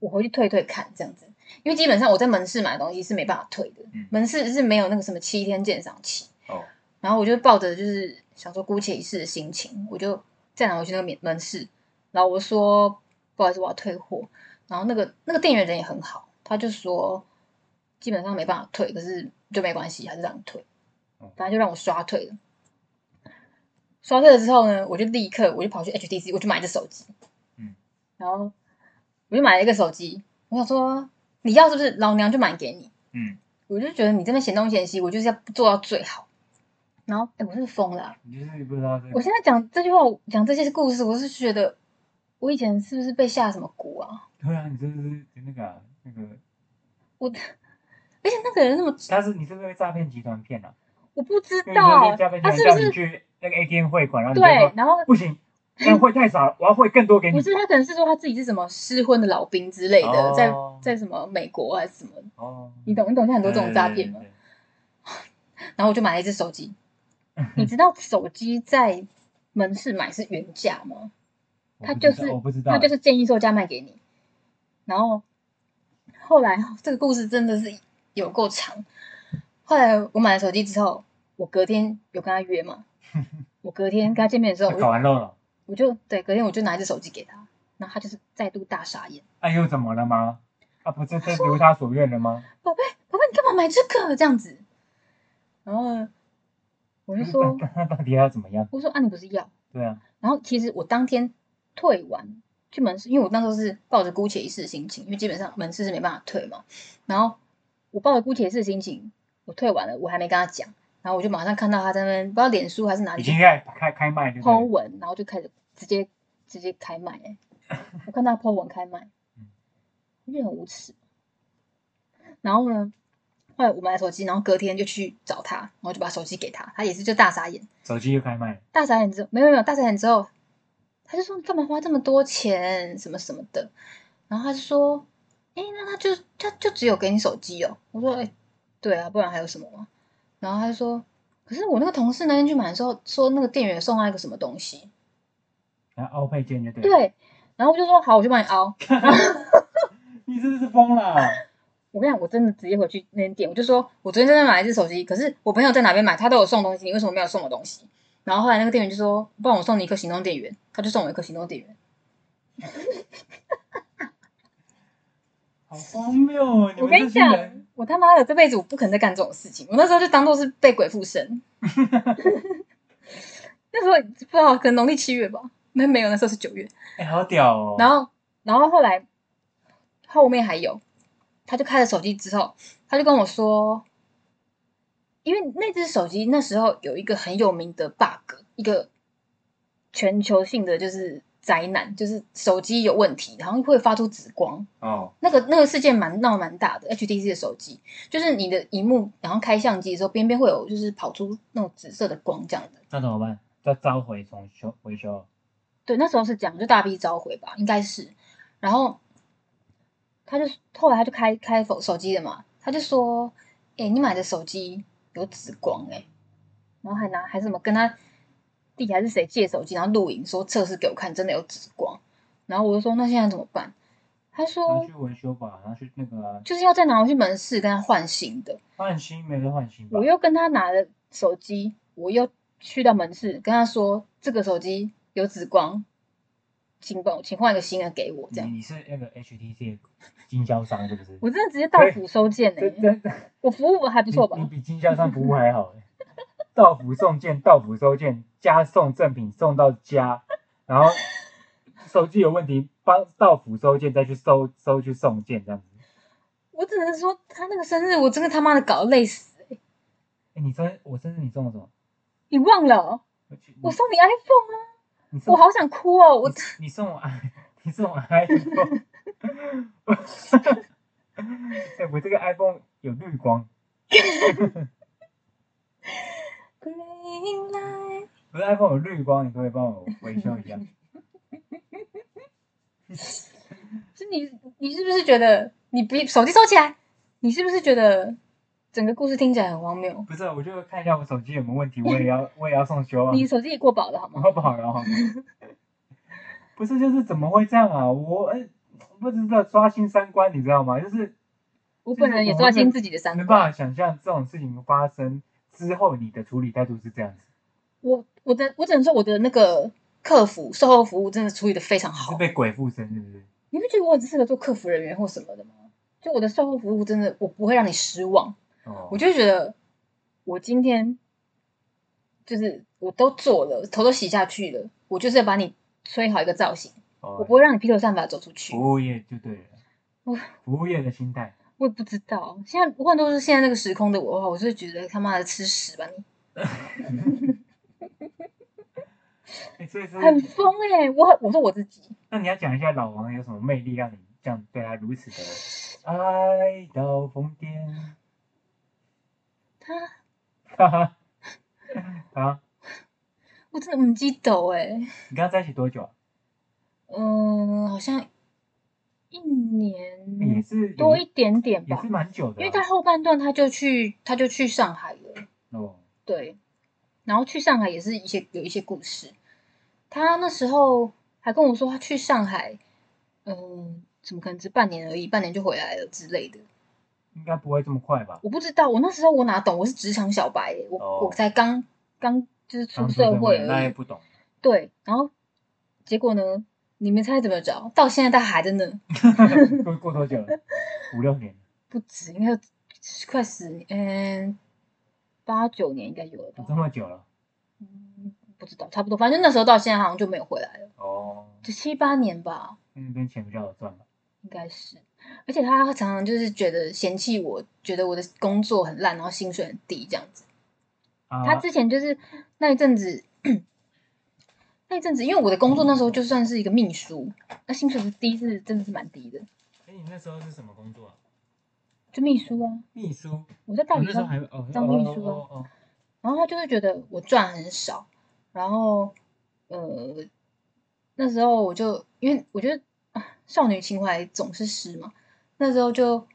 我回去退退看这样子，因为基本上我在门市买的东西是没办法退的，
嗯
门市是没有那个什么七天鉴赏期。
哦，
然后我就抱着就是想说姑且一试的心情，我就再拿回去那个门门市，然后我说不好意思，我要退货。然后那个那个店员人也很好，他就说基本上没办法退，可是就没关系，还是让你退
哦。
反正就让我刷退了。刷退了之后呢，我就立刻我就跑去 HTC，我就买一只手机。
嗯，
然后我就买了一个手机，我想说你要是不是老娘就买给你。
嗯，
我就觉得你这边嫌东嫌西，我就是要做到最好。然后，哎，我是不是疯了啊、
你就是不知道这
我现在讲这句话，讲这些故事，我是觉得我以前是不是被下什么蛊啊？
对啊，你是不是那个啊那个，
我，而且那个人那么，
他是你是不是被诈骗集团骗了？
我不知道他是不是
你去那个 ATM 汇款，然后
对，然后
不行，这样汇太少了，我要汇更多给你
不。是他可能是说他自己是什么失婚的老兵之类的，
哦
在在什么美国还是什么，
哦，
你懂你懂，现在很多这种诈骗吗？然后我就买了一只手机，你知道手机在门市买是原价吗？他就是他就是建议售价卖给你。然后后来这个故事真的是有够长。后来我买了手机之后，我隔天有跟他约嘛，我隔天跟他见面的时候，
他烤
我
完肉了，
我就对隔天我就拿一只手机给他，然后他就是再度大傻眼，
哎又怎么了吗？他不是这如他所愿了吗？
宝贝宝贝你干嘛买这个这样子？然后我就说
到底要怎么样？
我说啊你不是要？
对啊，
然后其实我当天退完去门市，因为我那时候是抱着姑且一试的心情，因为基本上门市是没办法退嘛。然后我抱着姑且一试的心情，我退完了，我还没跟他讲，然后我就马上看到他在那边不知道脸书还是哪里
已经在开开卖对不
po
对？
文，然后就开始直接直接开卖、欸，我看到他 po 文开卖
嗯，
我觉得很无耻。然后呢，后来我买手机，然后隔天就去找他，然后就把手机给他，他也是就大傻眼。
手机又开卖，
大傻眼之后，没有没有大傻眼之后，他就说你干嘛花这么多钱，什么什么的。然后他就说，哎，那他就他就只有给你手机哦。我说，哎，对啊，不然还有什么吗？然后他就说，可是我那个同事那天去买的时候，说那个店员送他一个什么东西。
然后凹配件就对。，
对，然后我就说好，我就帮你凹。
你真的是疯了。
我跟你讲，我真的直接回去那间店，我就说我昨天在那买一只手机，可是我朋友在哪边买，他都有送东西，你为什么没有送我东西？然后后来那个店员就说，不然我送你一颗行动电源，他就送我一颗行动电源。
好荒谬哦！你
我跟你讲，，我他妈的这辈子我不可能再干这种事情。我那时候就当做是被鬼附身。那时候不知道，可能农历七月吧，没没有，那时候是九月。
哎，好屌哦！
然后，然后后来后面还有，他就开了手机之后，他就跟我说，因为那只手机那时候有一个很有名的 bug，一个全球性的就是灾难，就是手机有问题，然后会发出紫光。
哦，
那个那个事件蛮闹蛮大的，HTC 的手机就是你的荧幕，然后开相机的时候，边边会有就是跑出那种紫色的光这样的。
那怎么办？要召回重修维修？
对，那时候是讲就大批召回吧，应该是。然后他就后来他就开开手手机了嘛，他就说：“哎、你买的手机有紫光哎、然后还拿还什么跟他弟还是谁借手机，然后录影说测试给我看，真的有紫光。然后我就说那现在怎么办？他
拿
说
去维修吧，拿去那个啊
就是要再拿回去门市跟他换新的。
换新，没得换新吧
我？又跟他拿了手机，我又去到门市跟他说这个手机有紫光，请帮请换一个新的给我，这样。
你你是那个 HTC 的经销商是不是？
我真的直接到府收件呢、
这真的
我服务还不错吧
你？你比经销商服务还好欸。到府送件，到府收件，加送赠品送到家，然后手机有问题，帮到府收件，再去收收去送件这样子。
我只能说他那个生日，我真的他妈的搞得累死、欸！
哎，你生我生日你送了什么？
你忘了哦？
我去
我送你 iPhone 啊！我好想哭哦！我
你你送我 你送我 iPhone。哎，我这个 iPhone 有绿光
，Green light，
我的 iPhone 有绿光，你可不可以帮我维修一下？
是你你是不是觉得你比手机收起来？你是不是觉得整个故事听起来很荒谬？
不是，我就看一下我手机有没有问题，我也要 我也要送修啊。
你手机也过保了好吗？
过保了好吗。不是，就是怎么会这样啊？我哎，不知道刷新三观，你知道吗？就是
我本人也刷新自己的三观
没
观。
办法想象这种事情发生之后，你的处理态度是这样子，
我我的我只能说我的那个客服售后服务真的处理的非常好。
是被鬼附身是不是？
你不觉得我很适合做客服人员或什么的吗？就我的售后服务真的，我不会让你失望。
哦，
我就觉得我今天就是我都做了，头都洗下去了，我就是要把你吹好一个造型，我
哦
不会让你披头散发走出去。
服务业就对了
我，
服务业的心态。
我也不知道，现在换都是现在那个时空的我的话，我就觉得他妈的吃屎吧你，
哎所以是
很疯哎、我很我说我自己，
那你要讲一下老王有什么魅力，让你这样对他如此的 爱到疯癫？
他
哈哈，啊，
我真的唔记得哎、
你跟他在一起多久啊？
嗯，好像一
也
年
是
多一点点吧。
也是，蛮久的啊、
因为他后半段他就去他就去上海了。
哦，
对，然后去上海也是一些有一些故事。他那时候还跟我说，他去上海，嗯，怎么可能只半年而已，半年就回来了之类的。
应该不会这么快吧？
我不知道，我那时候我哪懂，我是职场小白耶，我、
哦
我才刚刚就是出社会而已。
那也不懂，
对，然后结果呢？你们猜怎么着？到现在他还在那，
过过多久了？五六年。
不止，应该有快十年，嗯，八九年应该有了吧
有？这么久了？
嗯，不知道，差不多，反正那时候到现在好像就没有回来了。
哦，
就七八年吧，
那边钱比较好赚吧？
应该是。而且他常常就是觉得嫌弃我，觉得我的工作很烂，然后薪水很低这样子。
啊，
他之前就是那一阵子，那一阵子，因为我的工作那时候就算是一个秘书，那薪水是低是真的是蛮低的，
哎，你那时候是什么工作啊？
就秘书啊，
秘书。
我在大理
我那时候，还哦，
当秘书啊
哦哦哦
然后他就会觉得我赚很少，然后呃那时候我就因为我觉得啊少女情怀总是诗嘛，那时候就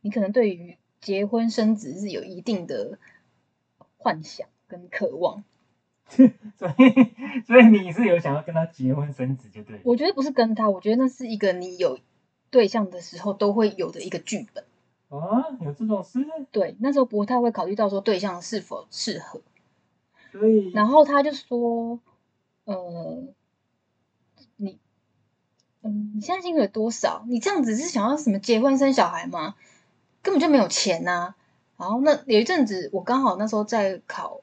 你可能对于结婚生子是有一定的幻想跟渴望，
所以所以你是有想要跟他结婚生子就对了。
我觉得不是跟他，我觉得那是一个你有对象的时候都会有的一个剧本。
啊，有这种事？
对，那时候不太会考虑到说对象是否适合，
所以
然后他就说，呃，你，嗯，你现在薪水多少？你这样子是想要什么结婚生小孩吗？根本就没有钱呐、然后那有一阵子，我刚好那时候在考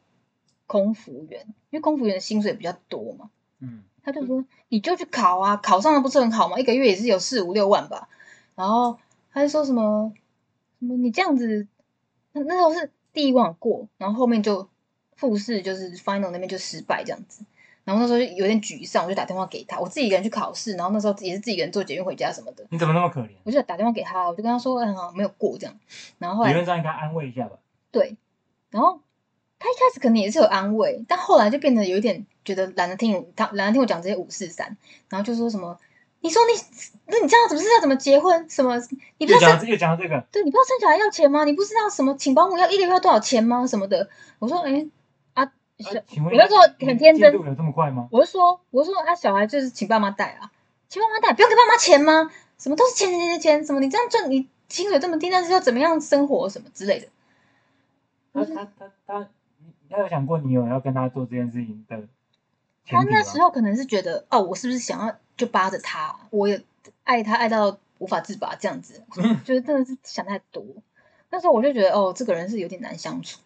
空服员，因为空服员的薪水比较多嘛。
嗯，
他就说你就去考啊，考上了不是很好吗？一个月也是有四五六万吧。然后他就说什么什么你这样子，那那时候是第一关过，然后后面就复试就是 final 那边就失败这样子。然后那时候就有点沮丧，我就打电话给他，我自己一个人去考试，然后那时候也是自己一个人坐捷运回家什么的，
你怎么那么可怜？
我就打电话给他，我就跟他说，嗯，没有过这样。然后后来
理论上应该安慰一下吧。
对，然后他一开始可能也是有安慰，但后来就变得有一点觉得懒得听他懒得听我讲这些五四三，然后就说什么，你说你那你这样怎么是要怎么结婚？什么你不知道生
又讲到这个，
对你不知道生小孩要钱吗？你不知道什么请保姆要一个月要多少钱吗？什么的？我说哎我那时候很天真
有这么快吗？
我就说我是说啊，小孩就是请爸妈带啊，请爸妈带不用给爸妈钱吗？什么都是钱钱钱钱，什么你这样赚你薪水这么低，但是要怎么样生活什么之类的。
他他他他，你他有想过你有要跟他做这件事情的
他？那时候可能是觉得，哦，我是不是想要就扒着他，我也爱他爱到无法自拔这样子，就是真的是想太多。那时候我就觉得，哦，这个人是有点难相处，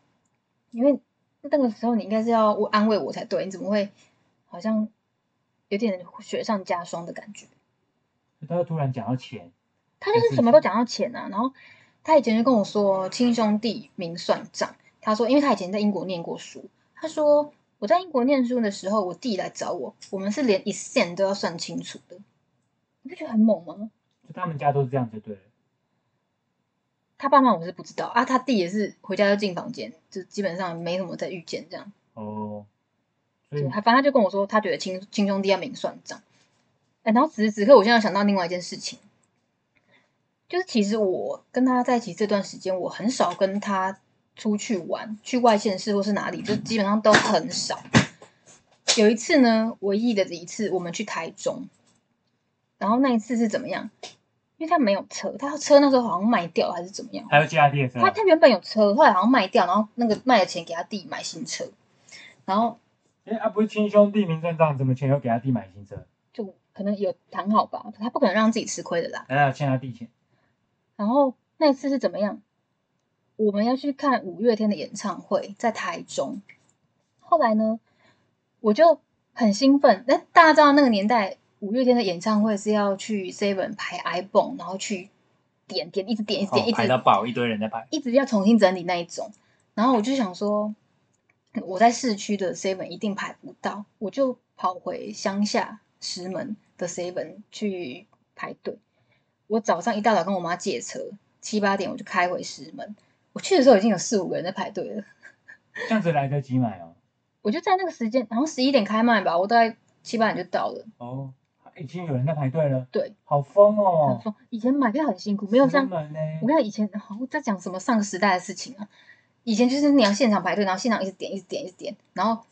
因为那个时候你应该是要我安慰我才对，你怎么会好像有点雪上加霜的感觉？
他又突然讲到钱，
他就是什么都讲到钱啊，然后他以前就跟我说亲兄弟明算账。他说，因为他以前在英国念过书，他说我在英国念书的时候，我弟来找我，我们是连一 cent 都要算清楚的。你不觉得很猛吗？
就他们家都是这样就对了。
他爸妈我是不知道啊，他弟也是回家就进房间，就基本上没什么再遇见这样。
哦，所以
对，他反正他就跟我说，他觉得亲亲兄弟要明算账。哎，然后此时此刻，我现在想到另外一件事情，就是其实我跟他在一起这段时间，我很少跟他出去玩，去外县市或是哪里，就基本上都很少。有一次呢，唯一的一次，我们去台中，然后那一次是怎么样？因为他没有车，他车那时候好像卖掉还是怎么样？
还有加列车
他，他原本有车，后来好像卖掉，然后那个卖的钱给他弟买新车，然后
哎啊，不是亲兄弟明算账，怎么钱又给他弟买新车？
就可能有谈好吧，他不可能让自己吃亏的啦。
还要欠他弟钱？
然后那次是怎么样？我们要去看五月天的演唱会，在台中。后来呢，我就很兴奋。那大家知道那个年代，五月天的演唱会是要去 Seven 排 iPhone，然后去点点，一直点，一直点，一直
到爆，一堆人在排。
一直要重新整理那一种。然后我就想说，我在市区的 Seven 一定排不到，我就跑回乡下石门的 Seven 去排队。我早上一大早跟我妈借车，七八点我就开回石门。我去的时候已经有四五个人在排队了，
这样子来得及买哦。
我就在那个时间，好像十一点开卖吧，我大概七八点就到了。
哦，已经有人在排队了，
对，
好疯
很
哦。
疯。以前买票很辛苦，没有像
石门呢？
我看以前好我在讲什么上个时代的事情啊？以前就是你要现场排队，然后现场一直点，一直点，一直点，然后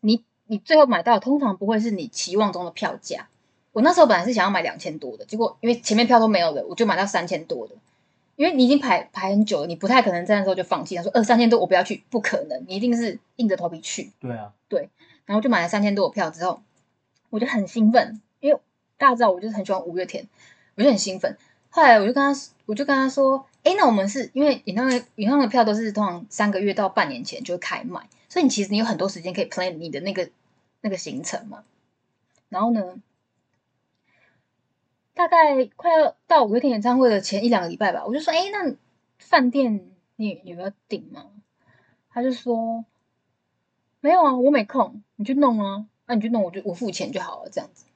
你你最后买到通常不会是你期望中的票价。我那时候本来是想要买两千多的，结果因为前面票都没有了，我就买到三千多的。因为你已经排排很久了，你不太可能在那时候就放弃。他说：“呃，三千多我不要去，不可能，你一定是硬着头皮去。”
对啊，对
然后就买了三千多的票之后，我就很兴奋，大家知道我就是很喜欢五月天，我就很兴奋。后来我就跟他，我就跟他说，哎，那我们是因为演唱会演唱会票都是通常三个月到半年前就开卖，所以你其实你有很多时间可以 plan 你的那个那个行程嘛。然后呢，大概快要到五月天演唱会的前一两个礼拜吧，我就说，哎，那饭店你有要订吗？他就说没有啊，我没空，你去弄啊，那、你去弄，我就我付钱就好了，这样子。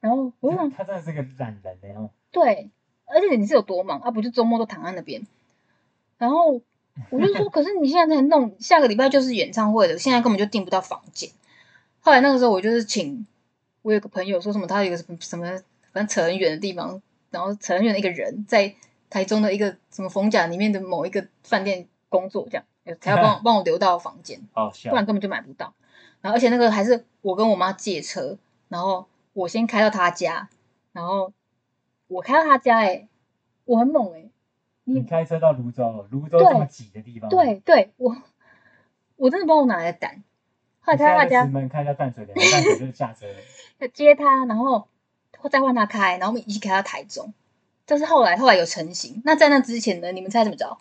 然后 我就想，
他真的是个懒人的哦。
对，而且你是有多忙啊？不就周末都躺在那边？然后我就说，可是你现在在弄，下个礼拜就是演唱会了，现在根本就订不到房间。后来那个时候，我就是请我有个朋友说什么，他有个什么什么，反正扯很远的地方，然后扯很远的一个人在台中的一个什么逢甲里面的某一个饭店工作，这样才要帮我 帮我留到房间。不。然根本就买不到。然后而且那个还是我跟我妈借车，然后我先开到他家，然后我开到他家、欸，哎，我很猛哎、
你开车到泸州，泸州
对
这么挤的地方，
对对，我我真的不知道我哪来的胆。后来
你
开到他家
门开到淡水的，淡水就下车了。
接他，然后再换他开，然后我们一起开到台中。这是后来后来有成型。那在那之前呢，你们猜怎么着？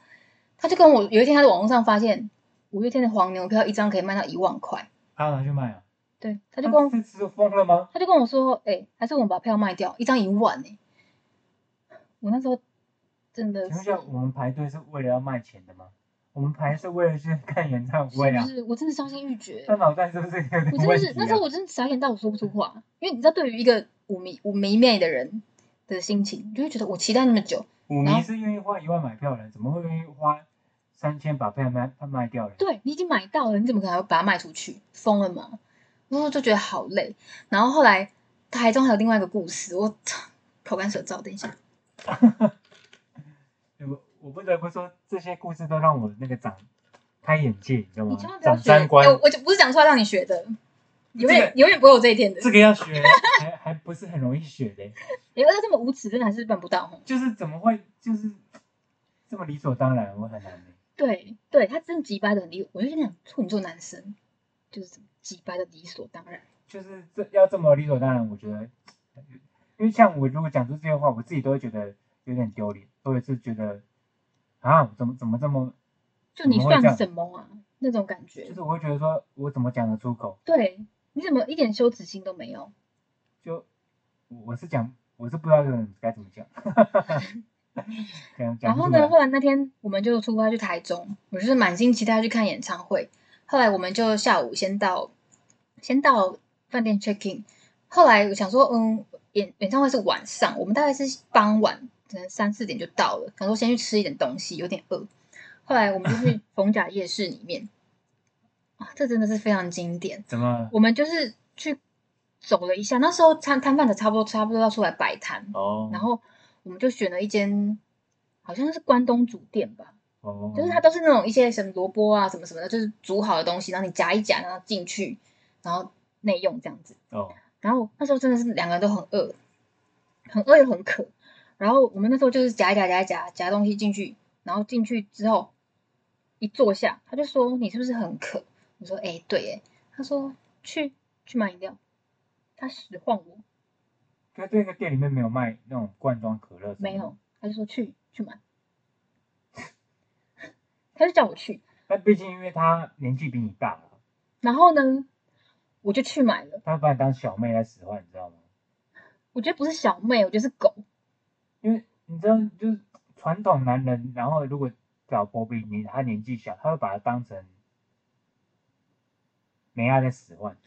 他就跟我有一天他在网络上发现五月天的黄牛票一张可以卖到一万块，
他拿去卖啊？
对，他就跟我
他是吃疯了吗？
他就跟我说：“哎、还是我们把票卖掉，一张一万呢、我那时候真的是，
请问一下，我们排队是为了要卖钱的吗？我们排是为了去看演唱会啊
是不？是？我真的伤心欲绝。
他脑袋是不是有点
我真的？是那时候我真的傻眼到我说不出话，因为你知道，对于一个舞迷舞迷妹的人的心情，你就会觉得我期待那么久，
舞迷是愿意花一万买票的人，怎么会愿意花三千把票卖卖掉了？
对你已经买到了，你怎么可能把它卖出去？疯了吗？然后就觉得好累。然后后来台中还有另外一个故事，我口干舌燥。等一下，
我我不得不说，这些故事都让我那个长开眼界，你知道吗
你千万？不要
长，三观
哎，我就不是讲出来让你学的，永远、
这个
永远不会有这一天的。
这个要学，还还不是很容易学的，
你要这么无耻，真的还是办不到。
就是怎么会就是这么理所当然，我很难的。
对对，他真的急掰的很理，我就跟你讲，处女座男生就是这么急掰的理所当然。
就是这要这么理所当然，我觉得，因为像我如果讲出这些话，我自己都会觉得有点丢脸，或者是觉得啊，怎么怎么这么，
就你算什么啊？那种感觉
就。是我会觉得说我怎么讲得出口，
对，你怎么一点羞耻心都没有？
就我我是讲我是不知道该怎么讲，讲
然后呢，后来那天我们就出发去台中，我就是满心期待去看演唱会。后来我们就下午先到，先到饭店 check in。后来我想说，嗯，演演唱会是晚上，我们大概是傍晚，可能三四点就到了。想说先去吃一点东西，有点饿。后来我们就去逢甲夜市里面，啊，这真的是非常经典。
怎么？
我们就是去走了一下，那时候摊摊贩的差不多差不多要出来摆摊，
哦，
然后我们就选了一间好像是关东煮店吧，
哦，
就是它都是那种一些什么萝卜啊什么什么的，就是煮好的东西，然后你夹一夹，然后进去，然后内用这样子。
哦，
然后那时候真的是两个人都很饿，很饿又很渴。然后我们那时候就是夹一夹夹一夹夹东西进去，然后进去之后一坐下，他就说你是不是很渴？我说哎、对哎。他说去去买饮料，他使唤我
可这个店里面没有卖那种罐装可乐，
没有，。他就说去去买，他就叫我去。
但毕竟因为他年纪比你大，
然后呢，我就去买了。
他把你当小妹来使唤，你知道吗？
我觉得不是小妹，我觉得是狗。
因为你知道，就是传统男人，然后如果找波比你他年纪小，他会把他当成没爱在使唤。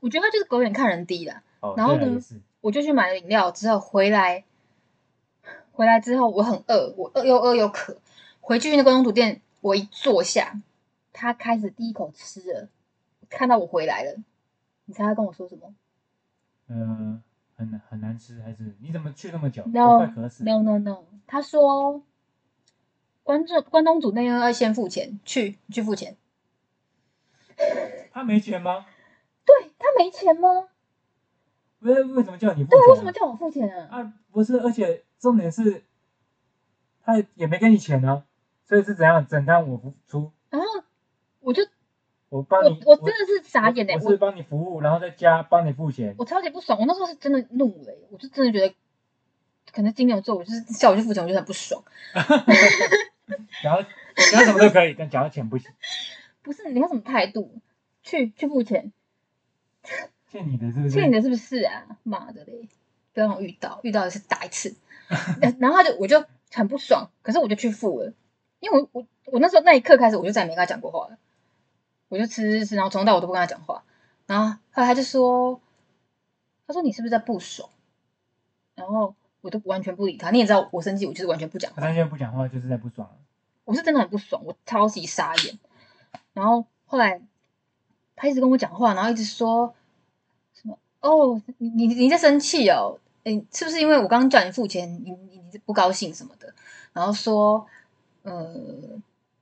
我觉得他就是狗眼看人低啦。
哦，
然后呢我就去买了饮料，之后回来，回来之后我很饿，我饿又饿又渴。回去那个东土店，我一坐下，他开始第一口吃了，看到我回来了，你猜他跟我说什么
呃，很难很难吃，还是你怎么去那么久
？No，
快渴死。
？No No No，他说关这关东煮那样要先付钱，去去付钱。
他没钱吗？
对他没钱吗？
为为什么叫你付钱、
对，为什么？叫我付钱啊？
啊，不是，而且重点是，他也没给你钱啊，所以是怎样？整单我付出，
然后我就
我帮你，
我我真的是傻眼哎、
我是帮你服务，然后再加帮你付钱。
我超级不爽，我那时候是真的怒了耶，我就真的觉得，可能金牛座，我就是叫我去付钱，我就很不爽。
然 后讲什么都可以，但讲到钱不行，
不是你要什么态度？去去付钱，
欠你的是不是？
欠你的是不是啊？妈的嘞！不要让我遇到，遇到的是打一次。然后他就我就很不爽，可是我就去付了，因为我我我那时候那一刻开始我就再也没跟他讲过话了，我就吃吃吃，然后从头到尾都不跟他讲话。然后后来他就说，他说你是不是在不爽？然后我都完全不理他，你也知道我生气，我就是完全不讲话
他。现在不讲话就是在不爽了。
我是真的很不爽，我超级傻眼。然后后来他一直跟我讲话，然后一直说什么哦，你你你在生气哦？诶，是不是因为我刚刚叫你付钱，你你你不高兴什么的？然后说呃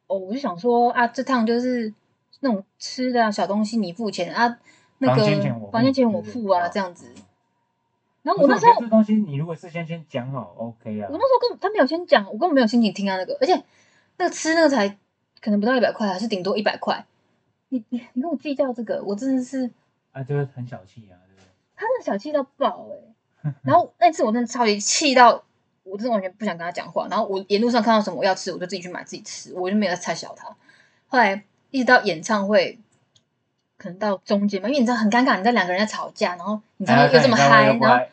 哦，我就想说啊，这趟就是那种吃的、啊、小东西你付钱啊，那个
房间钱我付
啊，这样子。然后我那时候
这东西你如果事先先讲好，OK 啊
我。那时候跟他没有先讲，我根本没有心情听他那个，而且那个吃那个才可能不到一百块，还是顶多一百块。你你你跟我计较这个，我真的是
啊，就是很小气啊，对不对？
他那小气到爆哎、然后那次我真的超级气到，我真的完全不想跟他讲话。然后我沿路上看到什么我要吃，我就自己去买自己吃，我就没有再太小他。后来一直到演唱会，可能到中间嘛，因为你知道很尴尬，你知道两个人在吵架，然后你知道又这么嗨，然后
嗨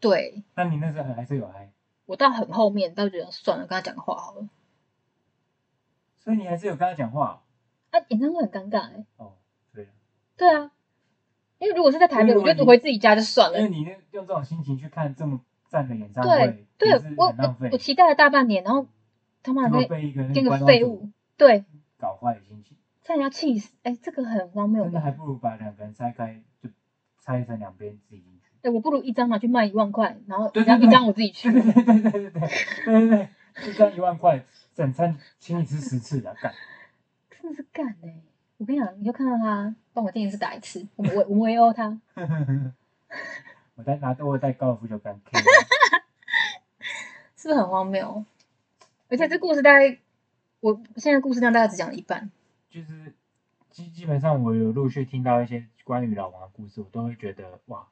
对
那你那时候还是有嗨，
我到很后面，倒觉得算了，跟他讲个话好了。
所以你还是有跟他讲话
啊，演唱会很尴尬哎、
哦。对，
对啊，因为如果是在台北，我就回自己家就算了。
因为你那用这种心情去看这么赞的演唱
对
会，
对
也是
我我我，期待了大半年，然后他妈的
被一个那
跟个废物，对，
搞坏心情，
差点要气死。哎，这个很荒谬
真的
吧？
还不如把两个人拆开，就拆成两边自己进去。
哎，我不如一张拿去卖一万块，然后
对对对
一张一张我自己去
对。对对对对对对对对对，一张一万块，整餐请你吃十次的，干！
真的是干哎、我跟你讲，你就看到他帮我电视打一次，我我们围殴他，
我在拿我带高尔夫球杆 K，
是不是很荒谬？而且这故事大概，我现在故事量大概只讲了一半。
就是基基本上我有陆续听到一些关于老王的故事，我都会觉得哇，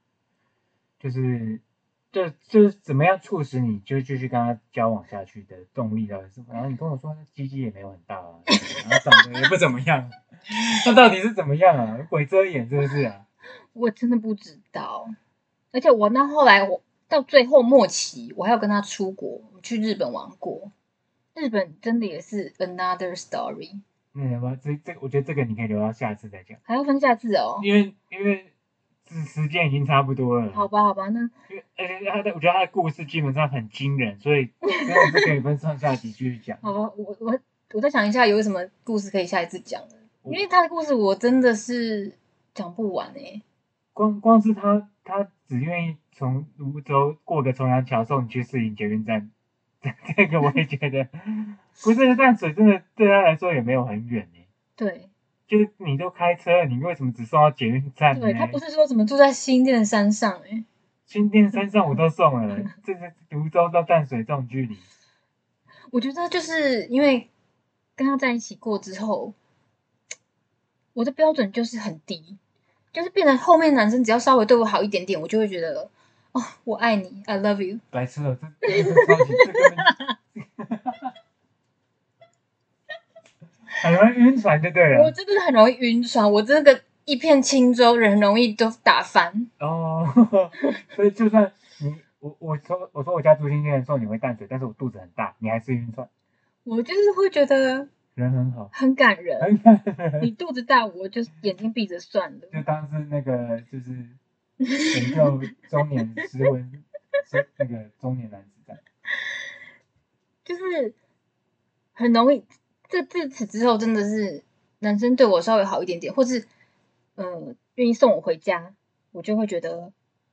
就是就就是怎么样促使你就继续跟他交往下去的动力到底是什么？然后你跟我说他鸡鸡也没有很大啊，然后长得也不怎么样，那到底是怎么样啊？鬼遮眼是不是啊？
我真的不知道。而且我那后来我到最后末期，我还要跟他出国，我去日本玩过。日本真的也是 another story，
那什么这这？我觉得这个你可以留到下次再讲，
还要分下次哦。
因为因为时时间已经差不多了。
好吧，好吧，那
因为而且他的我觉得他的故事基本上很惊人，所以真的是可以分上下集继续讲。
好吧，我我我再想一下有什么故事可以下一次讲的。因为他的故事我真的是讲不完哎、
光光是他他只愿意从泸州过个重阳桥送你去市营捷运站，这个我也觉得 不是淡水真的对他来说也没有很远呢。
对。
就是你都开车，你为什么只送到捷运站呢？
对，他不是说怎么住在新店的山上哎、
新店山上我都送了，这是泸州到淡水这种距离，
我觉得就是因为跟他在一起过之后，我的标准就是很低，就是变成后面男生只要稍微对我好一点点，我就会觉得哦，我爱你，I love you。
白痴了，这这个超级这根本 很容易晕船就对了。
我真的很容易晕船，我这个一片轻舟，人很容易都打翻。
哦，所以就算你我我说我说我家住新店送你回淡水，但是我肚子很大，你还是晕船，
我就是会觉得
人很好，
很感人。
很感人
你肚子大，我就眼睛闭着算了。
就当是那个就是拯救中年失婚，那个中年男子在。
就是很容易，这自此之后真的是男生对我稍微好一点点，或是呃愿意送我回家，我就会觉得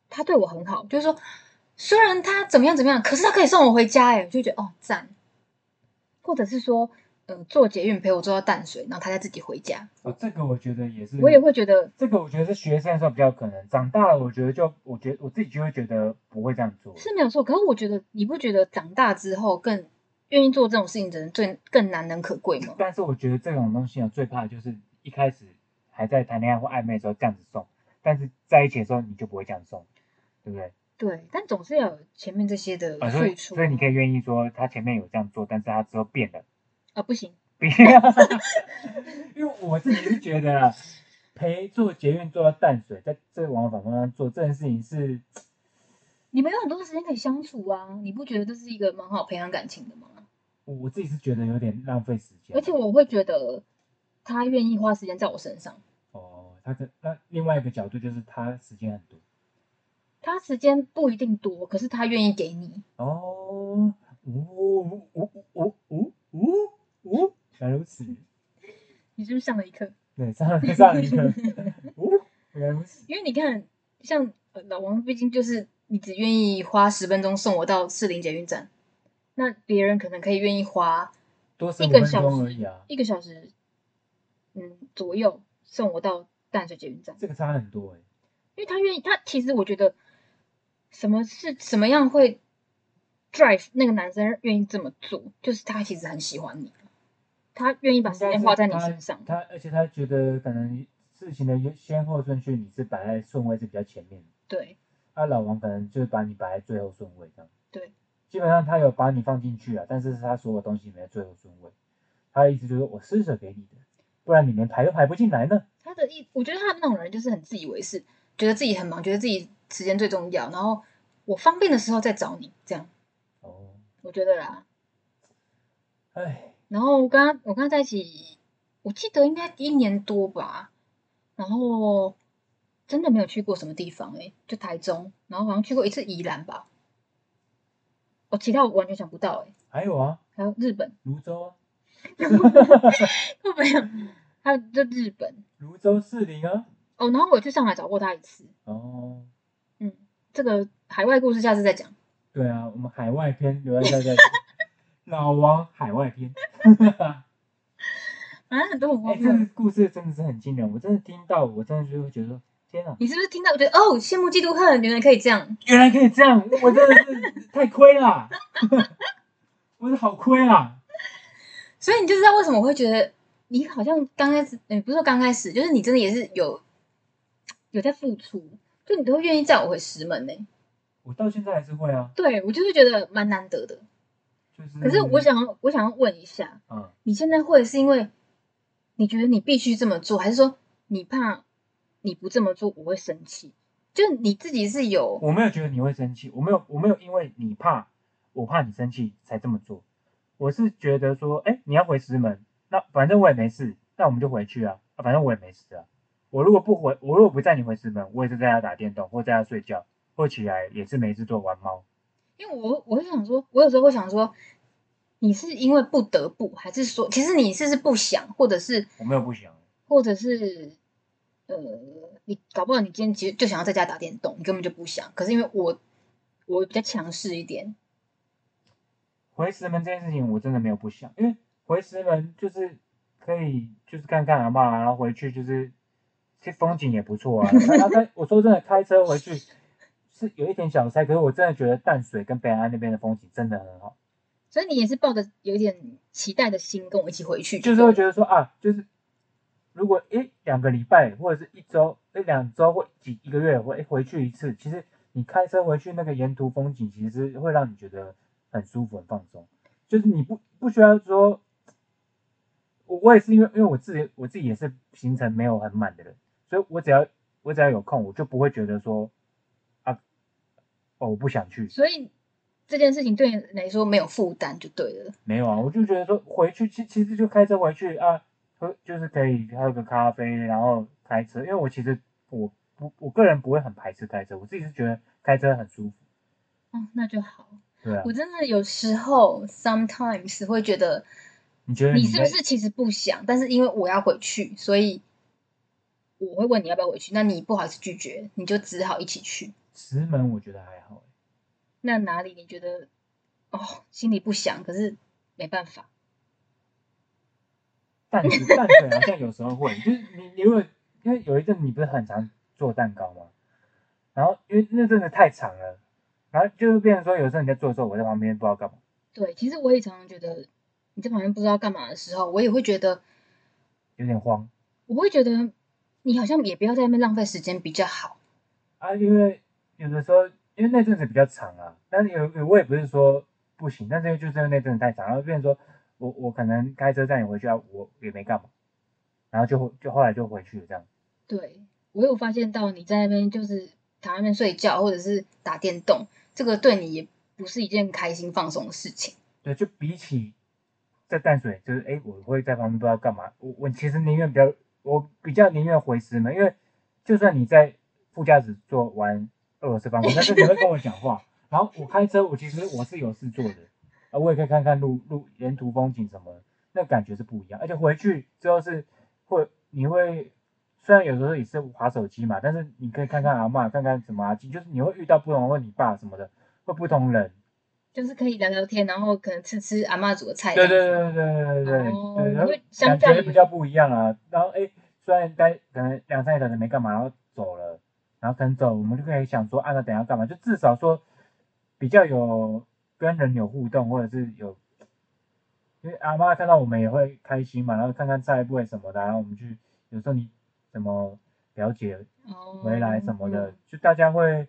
他对我很好。就是说，虽然他怎么样怎么样，可是他可以送我回家，哎，我就觉得哦赞。或者是说，呃，坐捷运陪我坐到淡水，然后他再自己回家，
哦，这个我觉得也是，
我也会觉得
这个我觉得是学生的时候比较可能，长大了我觉得就我觉得我自己就会觉得不会这样做。
是没有错。可是我觉得，你不觉得长大之后更愿意做这种事情的人最更难能可贵吗？
但是我觉得这种东西呢，最怕的就是一开始还在谈恋爱或暧昧的时候这样子送，但是在一起的时候你就不会这样送，对不对？
对，但总是要有前面这些的
啊，所以
付出。
所以你可以愿意说他前面有这样做，但是他之后变了，
啊，不行，
不要，因为我自己是觉得啊，陪坐捷运坐到淡水，在这个往返方向做这件事情是，
你们有很多时间可以相处啊，你不觉得这是一个蛮好培养感情的吗？
我我自己是觉得有点浪费时间，
而且我会觉得他愿意花时间在我身上，
哦，他的那另外一个角度就是他时间很多。
他时间不一定多，可是他愿意给你。
哦，来如此。
你是不是上了一课？
对，上了上了一课。哦，原来如此。
因为你看，像呃老王，毕竟就是你只愿意花十分钟送我到士林捷运站，那别人可能可以愿意花
多
一个小时
而已啊，
一个小时，嗯左右送我到淡水捷运站，
这个差很多哎。
因为他愿意，他其实我觉得什么是什么样会 drive 那个男生愿意这么做，就是他其实很喜欢你，他愿意把时间花在你身上。
他而且他觉得可能事情的先后顺序你是摆在顺位是比较前面的，
对
啊，老王可能就是把你摆在最后顺位这样。
对，
基本上他有把你放进去啊，但是是他所有东西没在最后顺位。他的意思就是我施舍给你的，不然你连排都排不进来呢。
他的意，我觉得他那种人就是很自以为是，觉得自己很忙，觉得自己时间最重要，然后我方便的时候再找你，这样
哦，
我觉得啦。
哎，
然后我跟他我跟他在一起，我记得应该一年多吧，然后真的没有去过什么地方诶、就台中，然后好像去过一次宜兰吧，我其他我完全想不到诶、
还有啊，
还有日本，
泸州啊，
会 没有？还有就日本。
泸州士林啊，
哦，然后我去上海找过他一次，
哦，
嗯，这个海外故事下次再讲。
对啊，我们海外篇留在在在老王海外篇。
反 正很多很
哎、
荒谬。
这个故事真的是很惊人，我真的听到，我真的就会觉得说，天啊，
你是不是听到？我觉得哦，羡慕嫉妒恨，原来可以这样。
原来可以这样，我真的是太亏了，我是好亏啊。
所以你就知道为什么我会觉得你好像刚开始，嗯，不是说刚开始，就是你真的也是有有在付出，就你都会愿意载我回石门呢、
我到现在还是会啊，
对我就是觉得蛮难得的。
就是。
可是我，想要，我想要问一下，
嗯，
你现在会是因为你觉得你必须这么做，还是说你怕你不这么做我会生气？就你自己是有
我没有觉得你会生气，我没有，我没有因为你怕，我怕你生气才这么做。我是觉得说，哎、你要回石门，那反正我也没事，那我们就回去啊，啊反正我也没事啊。我如果不回，我如果不载你回石门，我也是在家打电动，或在家睡觉，或起来也是没事做玩猫。
因为我我会想说，我有时候会想说，你是因为不得不，还是说其实你是是不想，或者是
我没有不想，
或者是呃，你搞不好你今天其实就想要在家打电动，你根本就不想。可是因为我我比较强势一点，
回石门这件事情我真的没有不想，因为回石门就是可以就是看看阿妈，然后回去就是其实风景也不错啊。然后开我说真的开车回去是有一点小塞，可是我真的觉得淡水跟北安那边的风景真的很好。
所以你也是抱着有点期待的心跟我一起回去，
就是会觉得说啊，就是如果诶两个礼拜或者是一周诶两周或几一个月回回去一次，其实你开车回去那个沿途风景，其实会让你觉得很舒服很放松。就是你不不需要说，我我也是因为因为我自己我自己也是行程没有很满的人，所以我只要我只要有空，我就不会觉得说啊哦我不想去。
所以这件事情对你来说没有负担就对了。
没有啊，我就觉得说回去其其实就开车回去啊，喝就是可以喝个咖啡，然后开车。因为我其实我不我个人不会很排斥开车，我自己是觉得开车很舒服。
哦，那就好。
对啊，
我真的有时候 sometimes 会觉得，
你觉得
你是不是其实不想，但是因为我要回去，所以我会问你要不要回去，那你不好意思拒绝，你就只好一起去。
石门？我觉得还好欸，
那哪里你觉得哦心里不想，可是没办法？
淡水 淡水好像有时候会，就是你你如果因为有一阵你不是很常做蛋糕吗？然后因为那阵子太长了，然后就变成说有时候你在做的时候，我在旁边不知道干嘛。
对，其实我也常常觉得你在旁边不知道干嘛的时候，我也会觉得，
有点慌
我会觉得你好像也不要在那边浪费时间比较好。
啊，因为有的时候因为那阵子比较长啊，但是有有我也不是说不行，但是就是因为那阵子太长，然后变成说我我可能开车载你回去啊，我也没干嘛，然后就就后来就回去了这样。
对我有发现到你在那边就是躺在那边睡觉，或者是打电动，这个对你也不是一件开心放松的事情。
对，就比起在淡水，就是哎，我会在旁边不知道干嘛。我我其实宁愿比较，我比较宁愿回石门，因为就算你在副驾驶座玩二楼是吧但是你会跟我讲话。然后我开车我其实我是有事做的。啊我也可以看看路路沿途风景什么那感觉是不一样。而且回去之后是会你会虽然有时候也是划手机嘛但是你可以看看阿嬷看看什么阿啊就是你会遇到不同问你爸什么的会不同人。
就是可以聊聊天然后可能吃吃阿嬷煮的菜
对对对对对对对对然后感觉比较不一样啊。然后诶虽然待可能两三个小时没干嘛然后然后可能走，我们就可以想说，啊，那等下干嘛？就至少说比较有跟人有互动，或者是有，因为阿妈看到我们也会开心嘛，然后看看菜不会什么的，然后我们去，有时候你怎么表姐
哦
回来什么的，就大家会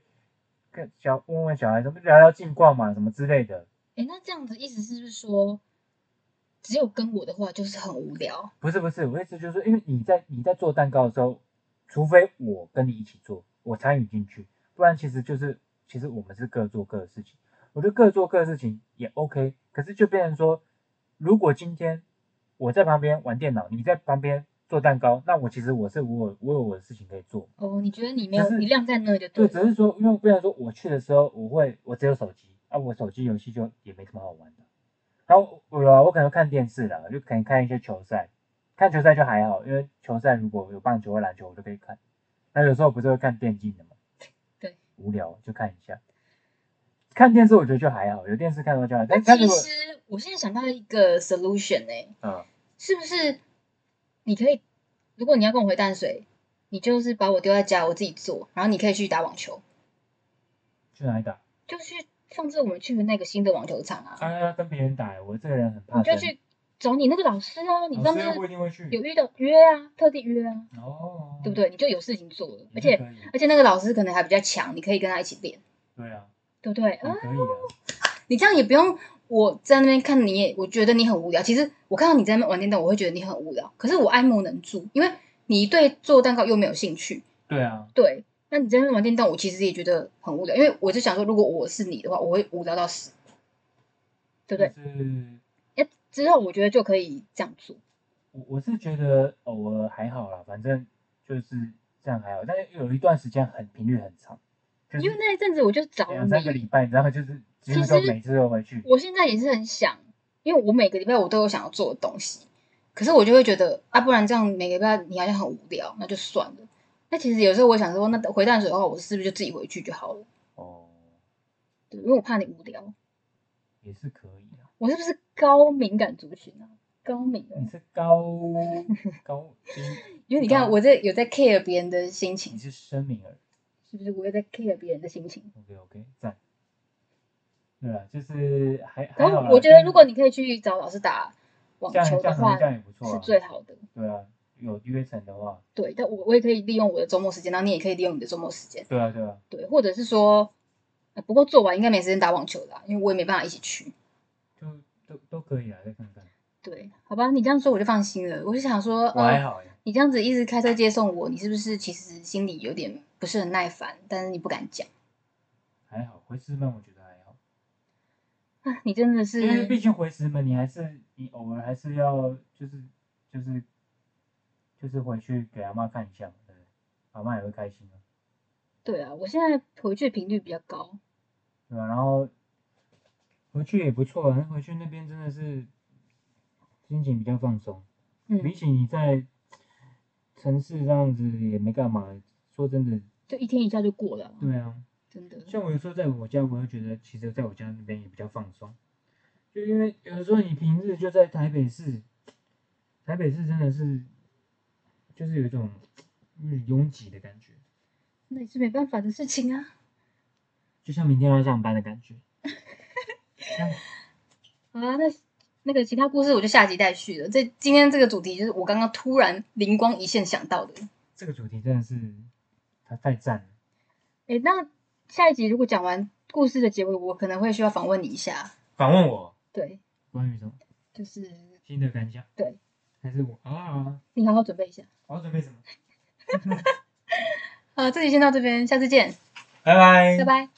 跟小问问小孩什么聊聊近况嘛，什么之类的。
哎，那这样子意思是不是说，只有跟我的话就是很无聊？
不是不是，我意思就是说，因为你在你在做蛋糕的时候，除非我跟你一起做，我参与进去，不然其实就是其实我们是各做各的事情。我觉得各做各的事情也 OK，可是就变成说，如果今天我在旁边玩电脑，你在旁边做蛋糕，那我其实我是我有我有我的事情可以做。
哦，你觉得你没有你晾在那就
对，
了
只是说，因为变成说我去的时候，我会我只有手机啊，我手机游戏就也没什么好玩的。然后我我可能看电视啦，就可能看一些球赛，看球赛就还好，因为球赛如果有棒球或篮球，我就可以看。那有时候不是会看电竞的嘛？
对，
无聊就看一下。看电视我觉得就还好，有电视看的话就好。但
其实我现在想到一个 solution 哎、
嗯，
是不是你可以，如果你要跟我回淡水，你就是把我丢在家，我自己做，然后你可以去打网球，
去哪里打？
就去上次我们去的那个新的网球场啊，
啊，要跟别人打，我这个人很怕
就去找你那个老师啊，你上次。有遇到约啊，特地约啊，
哦，
对不？对？你就有事情做了，而且而且那个老师可能还比较强，你可以跟他一起练，
对啊，
对不对？啊，
可以的。
你这样也不用我在那边看你也，我觉得你很无聊。其实我看到你在那边玩电动，我会觉得你很无聊。可是我爱莫能助，因为你对做蛋糕又没有兴趣，
对啊，
对。那你在那边玩电动，我其实也觉得很无聊，因为我就想说，如果我是你的话，我会无聊到死，对不对？之后我觉得就可以这样做。
我我是觉得偶尔还好啦，反正就是这样还好。但是有一段时间很频率很长，就是
因为那一阵子我就找
两三个，礼拜，然后就是几乎
其实
都每次都回去。
我现在也是很想，因为我每个礼拜我都有想要做的东西，可是我就会觉得啊，不然这样每个礼拜你好像很无聊，那就算了。那其实有时候我想说，那回淡水的话，我是不是就自己回去就好了？
哦，
对，因为我怕你无聊。
也是可以啊。
我是不是高敏感族群啊？高敏
你是高 高，
因为你看我在有在 care 别人的心情
你，是生敏儿。
是不是？我也在 care 别人的心情。
OK OK，赞。对啊，就是还还
然
好
我觉得，如果你可以去找老师打网球的话
这样也不错
是
啊。
最好的。
对啊，有约成的话，
对，但我我也可以利用我的周末时间，然后你也可以利用你的周末时间。
对啊对啊，
对，或者是说，呃不过做完应该没时间打网球啦，因为我也没办法一起去。
就都都可以啊，再看看。
对，好吧，你这样说我就放心了。我就想说，呃，
我还好耶，
你这样子一直开车接送我，你是不是其实心里有点不是很耐烦，但是你不敢讲
还好，回师门我觉得还好，
啊？你真的是
因为毕竟回师门你还是你偶尔还是要就是就是就是回去给阿妈看一下嘛，对？阿妈也会开心啊，
对啊，我现在回去的频率比较高。
对啊、然后回去也不错啊，回去那边真的是心情比较放松。
嗯
比，起你在城市这样子也没干嘛，说真的，
就一天一下就过了啊，
对啊，
真的。
像我有时候在我家，我就觉得其实在我家那边也比较放松，就因为有的时候你平日就在台北市，台北市真的是就是有一种嗯拥挤的感觉，
那也是没办法的事情啊。
就像明天要上班的感觉。
好 啊，那那个其他故事我就下集再续了。这今天这个主题就是我刚刚突然灵光一现想到的。
这个主题真的是它太赞了。
诶，那下一集如果讲完故事的结尾，我可能会需要访问你一下。
访问我
对，
关于什么
就是
新的感想？
对，
还是我啊？
你好好准备一下。
我要准备什么？
啊，这集先到这边，下次见，
拜拜
拜拜。